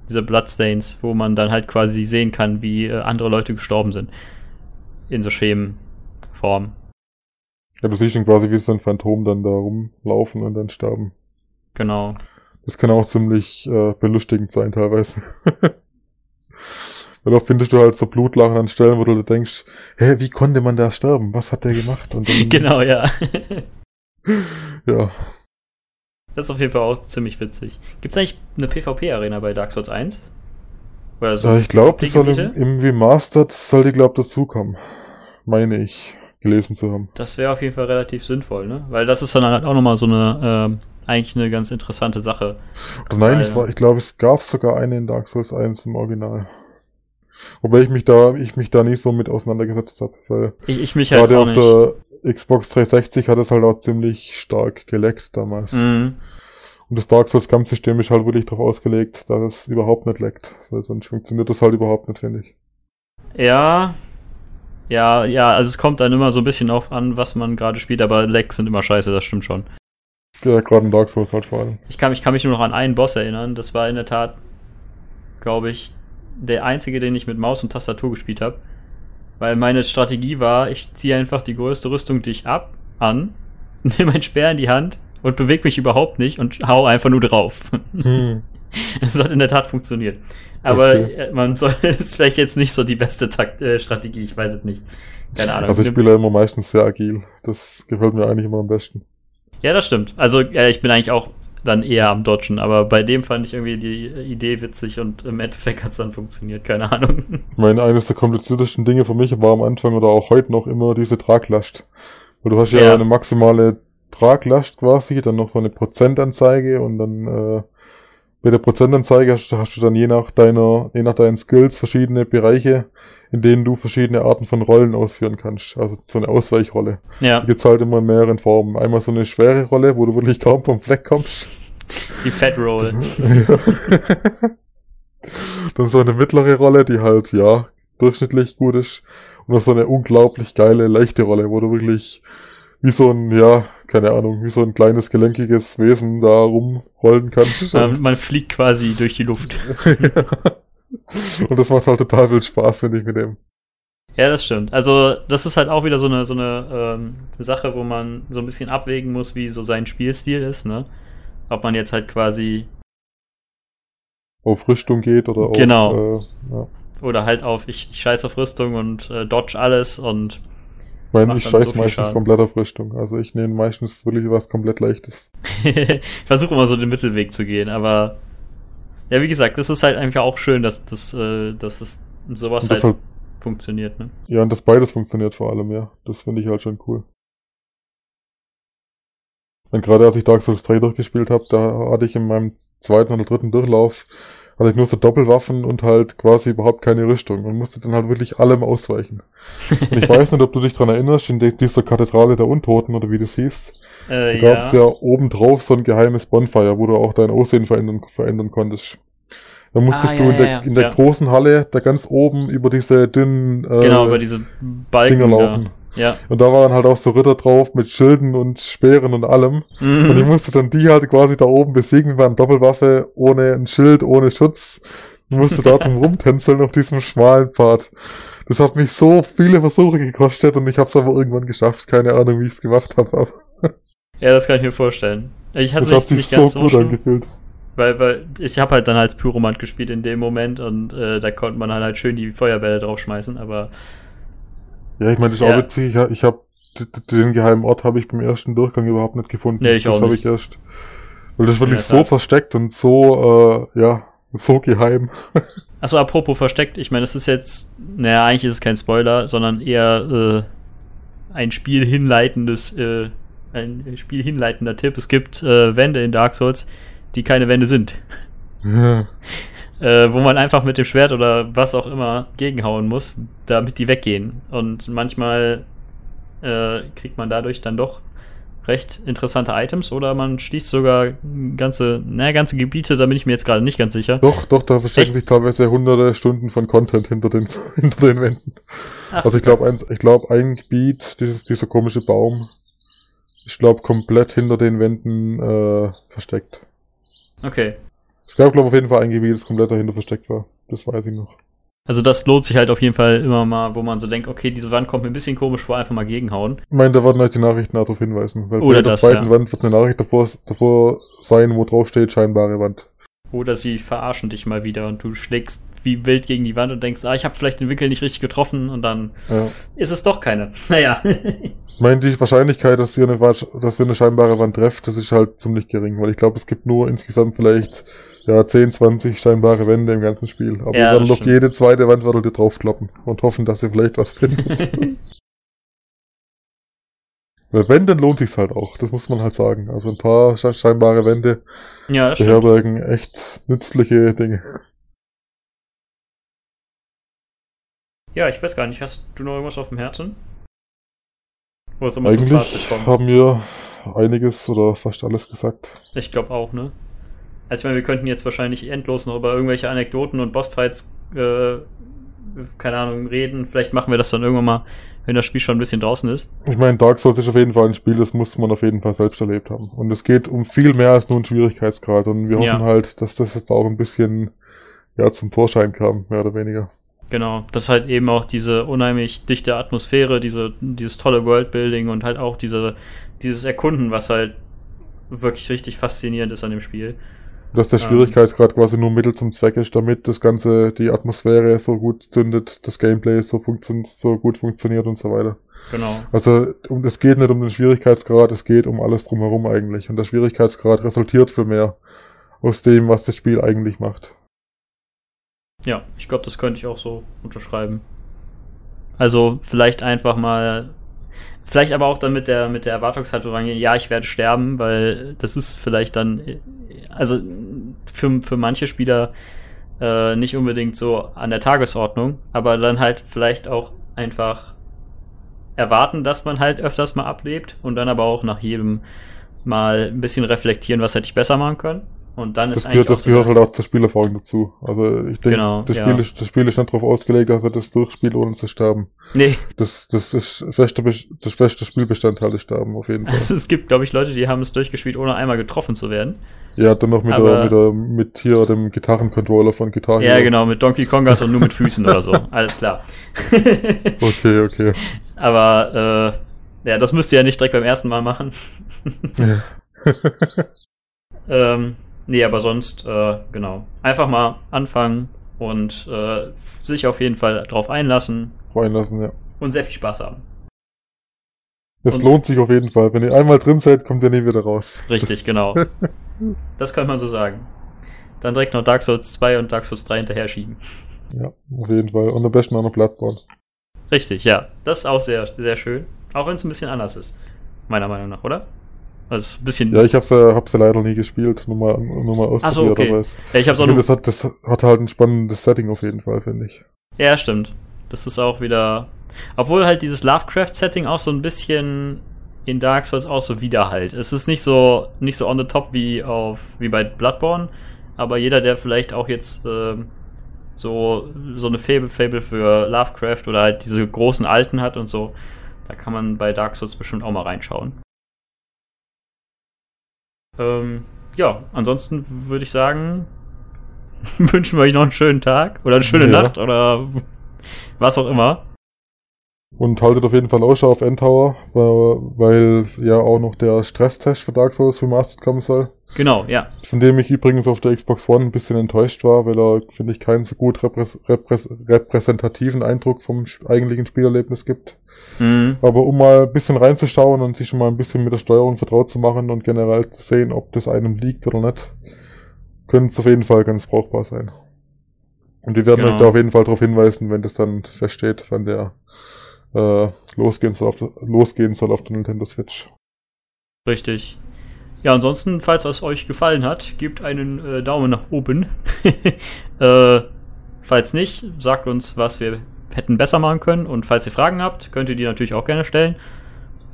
Diese Bloodstains, wo man dann halt quasi sehen kann, wie äh, andere Leute gestorben sind. In so Schemenform. Ja, du siehst dann quasi, wie so ein Phantom dann da rumlaufen und dann sterben. Genau. Das kann auch ziemlich äh, belustigend sein teilweise. Weil oft findest du halt so Blutlachen an Stellen, wo du denkst, hä, wie konnte man da sterben? Was hat der gemacht? Und dann, genau, ja. Ja. Das ist auf jeden Fall auch ziemlich witzig. Gibt es eigentlich eine PvP-Arena bei Dark Souls 1? Oder so ja ich glaube, das soll im, im Remastered soll die, glaube dazukommen. Meine ich, gelesen zu haben. Das wäre auf jeden Fall relativ sinnvoll, ne? Weil das ist dann halt auch nochmal so eine, ähm, eigentlich eine ganz interessante Sache. Oder nein, Weil- ich, war- ich glaube, es gab sogar eine in Dark Souls 1 im Original. Wobei ich mich da, ich mich da nicht so mit auseinandergesetzt habe, weil Ich, ich mich halt gerade auf nicht. der Xbox 360 hat es halt auch ziemlich stark geleckt damals. Mhm. Und das Dark Souls Kampfsystem ist halt wirklich darauf ausgelegt, dass es überhaupt nicht leckt. Weil sonst funktioniert das halt überhaupt nicht, finde ich. Ja. Ja, ja, also es kommt dann immer so ein bisschen auf an, was man gerade spielt, aber Lags sind immer scheiße, das stimmt schon. Ja, gerade in Dark Souls halt vor allem. Ich kann, ich kann mich nur noch an einen Boss erinnern, das war in der Tat, glaube ich, der einzige, den ich mit Maus und Tastatur gespielt habe. Weil meine Strategie war, ich ziehe einfach die größte Rüstung, die ich ab, an, nehme mein Speer in die Hand und bewege mich überhaupt nicht und hau einfach nur drauf. Hm. Das hat in der Tat funktioniert. Aber Okay. äh, man soll, ist vielleicht jetzt nicht so die beste Takt, äh, Strategie, ich weiß es nicht. Keine Ahnung. Also ich spiele immer meistens sehr agil. Das gefällt mir eigentlich immer am besten. Ja, das stimmt. Also ja, ich bin eigentlich auch dann eher am Dodgen, aber bei dem fand ich irgendwie die Idee witzig und im Endeffekt hat es dann funktioniert, keine Ahnung. Ich meine, eines der kompliziertesten Dinge für mich war am Anfang oder auch heute noch immer diese Traglast. Weil du hast ja, Ja. eine maximale Traglast quasi, dann noch so eine Prozentanzeige und dann äh, bei der Prozentanzeige hast, du- hast du dann je nach deiner, je nach deinen Skills verschiedene Bereiche, in denen du verschiedene Arten von Rollen ausführen kannst. Also so eine Ausweichrolle. Ja, Die gibt's halt immer in mehreren Formen. Einmal so eine schwere Rolle, wo du wirklich kaum vom Fleck kommst. die Fat Roll. Dann so eine mittlere Rolle, die halt, ja, durchschnittlich gut ist. Und noch so eine unglaublich geile, leichte Rolle, wo du wirklich wie so ein, ja, keine Ahnung, wie so ein kleines, gelenkiges Wesen da rumrollen kannst. Man, man fliegt quasi durch die Luft. Und das macht halt total viel Spaß, finde ich, mit dem. Ja, das stimmt. Also, das ist halt auch wieder so eine, so eine ähm, Sache, wo man so ein bisschen abwägen muss, wie so sein Spielstil ist, ne? Ob man jetzt halt quasi Auf Rüstung geht oder auf, Genau. äh, ja. oder halt auf ich, ich scheiß auf Rüstung und äh, dodge alles und meine, ich scheiß so meistens Schaden. komplett auf Rüstung. Also ich nehme meistens wirklich was komplett leichtes. ich versuche immer so den Mittelweg zu gehen, aber ja, wie gesagt, das ist halt eigentlich auch schön, dass das, äh, dass es sowas Und halt, das halt, funktioniert, ne? ja, und das beides funktioniert vor allem, ja. Das finde ich halt schon cool. Und gerade als ich Dark Souls 3 durchgespielt habe, da hatte ich in meinem zweiten oder dritten Durchlauf hatte ich nur so Doppelwaffen und halt quasi überhaupt keine Rüstung und musste dann halt wirklich allem ausweichen. Und ich weiß nicht, ob du dich dran erinnerst, in dieser Kathedrale der Untoten oder wie das hieß, Äh, da gab es ja obendrauf so ein geheimes Bonfire, wo du auch dein Aussehen verändern, verändern konntest. Da musstest Ah, du ja, in der, ja, ja. in der Ja. großen Halle da ganz oben über diese dünnen äh, genau, über diese Balken Dinger da. laufen. Ja. Und da waren halt auch so Ritter drauf mit Schilden und Speeren und allem. Und ich Mhm. musste dann die halt quasi da oben besiegen, waren Doppelwaffe, ohne ein Schild, ohne Schutz. Und musste da drum rumtänzeln auf diesem schmalen Pfad. Das hat mich so viele Versuche gekostet und ich habe es aber irgendwann geschafft. Keine Ahnung, wie ich es gemacht habe, aber Ja, das kann ich mir vorstellen. Ich hatte es nicht so ganz so gut schlimm, angefühlt. weil, weil ich habe halt dann als Pyromant gespielt in dem Moment und äh, da konnte man halt, halt schön die Feuerbälle draufschmeißen, aber Ja, ich meine, das ist Ja. auch witzig. Ich, ich habe den geheimen Ort habe ich beim ersten Durchgang überhaupt nicht gefunden. Nee, ich das habe ich erst. Weil das ist wirklich so versteckt und so, äh, ja, so geheim. Achso, apropos versteckt, ich meine, das ist jetzt, naja, eigentlich ist es kein Spoiler, sondern eher äh, ein Spiel hinleitendes, äh, ein Spiel hinleitender Tipp. Es gibt äh, Wände in Dark Souls, die keine Wände sind. Ja. Äh, wo man einfach mit dem Schwert oder was auch immer gegenhauen muss, damit die weggehen. Und manchmal äh, kriegt man dadurch dann doch recht interessante Items oder man schließt sogar ganze, naja, ganze Gebiete, da bin ich mir jetzt gerade nicht ganz sicher. Doch, doch, da verstecken Echt? sich teilweise hunderte Stunden von Content hinter den, hinter den Wänden. Ach, also ich glaube, ein, ich glaube, ein Gebiet, dieses, dieser komische Baum, ich glaube, komplett hinter den Wänden äh, versteckt. Okay. Ich glaube, glaub, auf jeden Fall ein Gebiet, das komplett dahinter versteckt war. Das weiß ich noch. Also das lohnt sich halt auf jeden Fall immer mal, wo man so denkt, okay, diese Wand kommt mir ein bisschen komisch vor, einfach mal gegenhauen. Ich meine, da werden halt die Nachrichten darauf hinweisen. Weil Oder bei der zweiten ja. Wand wird eine Nachricht davor, davor sein, wo drauf steht, scheinbare Wand. Oder sie verarschen dich mal wieder und du schlägst wie wild gegen die Wand und denkst, ah, ich habe vielleicht den Winkel nicht richtig getroffen und dann ja. ist es doch keine. Naja. ich meine, die Wahrscheinlichkeit, dass ihr eine, dass ihr eine scheinbare Wand trefft, das ist halt ziemlich gering, weil ich glaube, es gibt nur insgesamt vielleicht ja, 10, 20 scheinbare Wände im ganzen Spiel. Aber ja, dann noch jede zweite Wand wird dir draufkloppen und hoffen, dass ihr vielleicht was findet. Wenn, dann lohnt sich's halt auch. Das muss man halt sagen. Also ein paar scheinbare Wände ja, beherbergen echt nützliche Dinge. Ja, ich weiß gar nicht. Hast du noch irgendwas auf dem Herzen? Wo es immer Eigentlich zum Fazit kommt? haben wir einiges oder fast alles gesagt. Ich glaube auch, ne? Also ich meine, wir könnten jetzt wahrscheinlich endlos noch über irgendwelche Anekdoten und Bossfights, äh, keine Ahnung, reden. Vielleicht machen wir das dann irgendwann mal, wenn das Spiel schon ein bisschen draußen ist. Ich meine, Dark Souls ist auf jeden Fall ein Spiel, das muss man auf jeden Fall selbst erlebt haben. Und es geht um viel mehr als nur einen Schwierigkeitsgrad. Und wir hoffen ja. halt, dass das jetzt auch ein bisschen ja, zum Vorschein kam, mehr oder weniger. Genau, das ist halt eben auch diese unheimlich dichte Atmosphäre, diese, dieses tolle Worldbuilding und halt auch diese, dieses Erkunden, was halt wirklich richtig faszinierend ist an dem Spiel. Dass der ähm. Schwierigkeitsgrad quasi nur Mittel zum Zweck ist, damit das Ganze, die Atmosphäre so gut zündet, das Gameplay so, funktio so gut funktioniert und so weiter. Genau. Also um, es geht nicht um den Schwierigkeitsgrad, es geht um alles drumherum eigentlich. Und der Schwierigkeitsgrad resultiert für mehr aus dem, was das Spiel eigentlich macht. Ja, ich glaube, das könnte ich auch so unterschreiben. Also vielleicht einfach mal Vielleicht aber auch dann mit der, mit der Erwartungshaltung rangehen, ja, ich werde sterben, weil das ist vielleicht dann, also für, für manche Spieler äh, nicht unbedingt so an der Tagesordnung, aber dann halt vielleicht auch einfach erwarten, dass man halt öfters mal ablebt und dann aber auch nach jedem Mal ein bisschen reflektieren, was hätte ich besser machen können. Und dann ist das eigentlich. Gehört, das gehört halt auch zur Spielerfahrung dazu. Also ich denke, genau, das, Spiel ja. ist, das Spiel ist nicht darauf ausgelegt, dass er das durchspielt, ohne zu sterben. Nee. Das, das ist das beste, das beste Spielbestandteil des Sterben, auf jeden Fall. Also es gibt, glaube ich, Leute, die haben es durchgespielt, ohne einmal getroffen zu werden. Ja, dann noch mit, Aber, der, mit, der, mit hier dem Gitarrencontroller von Gitarre. Ja, genau, mit Donkey Kongas und nur mit Füßen oder so. Alles klar. okay, okay. Aber äh, ja, das müsst ihr ja nicht direkt beim ersten Mal machen. ähm, Nee, aber sonst, äh, genau. Einfach mal anfangen und äh, sich auf jeden Fall drauf einlassen. Einlassen, ja. Und sehr viel Spaß haben. Es lohnt sich auf jeden Fall. Wenn ihr einmal drin seid, kommt ihr nie wieder raus. Richtig, genau. das könnte man so sagen. Dann direkt noch Dark Souls 2 und Dark Souls 3 hinterher schieben. Ja, auf jeden Fall. Und am besten auch noch Bloodborne. Richtig, ja. Das ist auch sehr, sehr schön. Auch wenn es ein bisschen anders ist. Meiner Meinung nach, oder? Also ein bisschen. Ja, ich hab's ja, hab's ja leider nie gespielt, nur mal, nur mal ausprobiert. so, okay. aber ja, ich hab's auch das, hat, das hat halt ein spannendes Setting auf jeden Fall, finde ich. Ja, stimmt. Das ist auch wieder. Obwohl halt dieses Lovecraft-Setting auch so ein bisschen in Dark Souls auch so widerhalt. Es ist nicht so, nicht so on the top wie auf, wie bei Bloodborne, aber jeder, der vielleicht auch jetzt äh, so, so eine Fable, Fable für Lovecraft oder halt diese großen Alten hat und so, da kann man bei Dark Souls bestimmt auch mal reinschauen. Ähm, ja, ansonsten würde ich sagen, wünschen wir euch noch einen schönen Tag oder eine schöne ja. Nacht oder was auch immer. Und haltet auf jeden Fall Ausschau auf Endtower, weil, weil ja auch noch der Stresstest für Dark Souls Remastered kommen soll. Genau, ja. Von dem ich übrigens auf der Xbox One ein bisschen enttäuscht war, weil er, finde ich, keinen so gut reprä reprä repräsentativen Eindruck vom eigentlichen Spielerlebnis gibt. Mhm. Aber um mal ein bisschen reinzuschauen und sich schon mal ein bisschen mit der Steuerung vertraut zu machen und generell zu sehen, ob das einem liegt oder nicht, könnte es auf jeden Fall ganz brauchbar sein. Und die werden genau. euch da auf jeden Fall darauf hinweisen, wenn das dann feststeht, wann der äh, losgehen, soll auf, losgehen soll auf der Nintendo Switch. Richtig. Ja, ansonsten, falls es euch gefallen hat, gebt einen äh, Daumen nach oben. äh, falls nicht, sagt uns, was wir hätten besser machen können. Und falls ihr Fragen habt, könnt ihr die natürlich auch gerne stellen.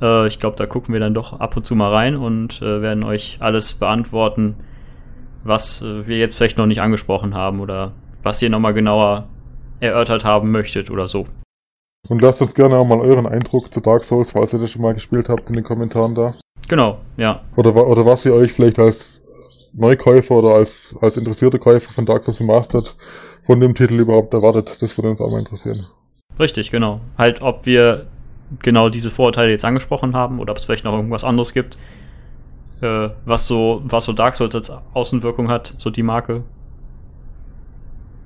Äh, ich glaube, da gucken wir dann doch ab und zu mal rein und äh, werden euch alles beantworten, was äh, wir jetzt vielleicht noch nicht angesprochen haben oder was ihr nochmal genauer erörtert haben möchtet oder so. Und lasst uns gerne auch mal euren Eindruck zu Dark Souls, falls ihr das schon mal gespielt habt, in den Kommentaren da. Genau, ja. Oder, oder was ihr euch vielleicht als Neukäufer oder als, als interessierte Käufer von Dark Souls Remastered von dem Titel überhaupt erwartet. Das würde uns auch mal interessieren. Richtig, genau. Halt, ob wir genau diese Vorurteile jetzt angesprochen haben oder ob es vielleicht noch irgendwas anderes gibt, äh, was so, was so Dark Souls als Außenwirkung hat, so die Marke.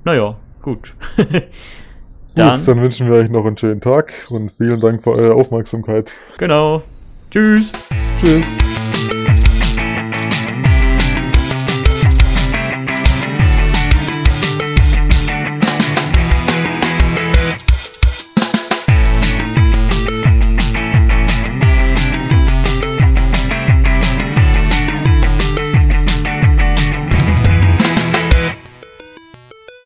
Naja, gut. dann, gut, dann wünschen wir euch noch einen schönen Tag und vielen Dank für eure Aufmerksamkeit. Genau. Tschüss. Tschüss.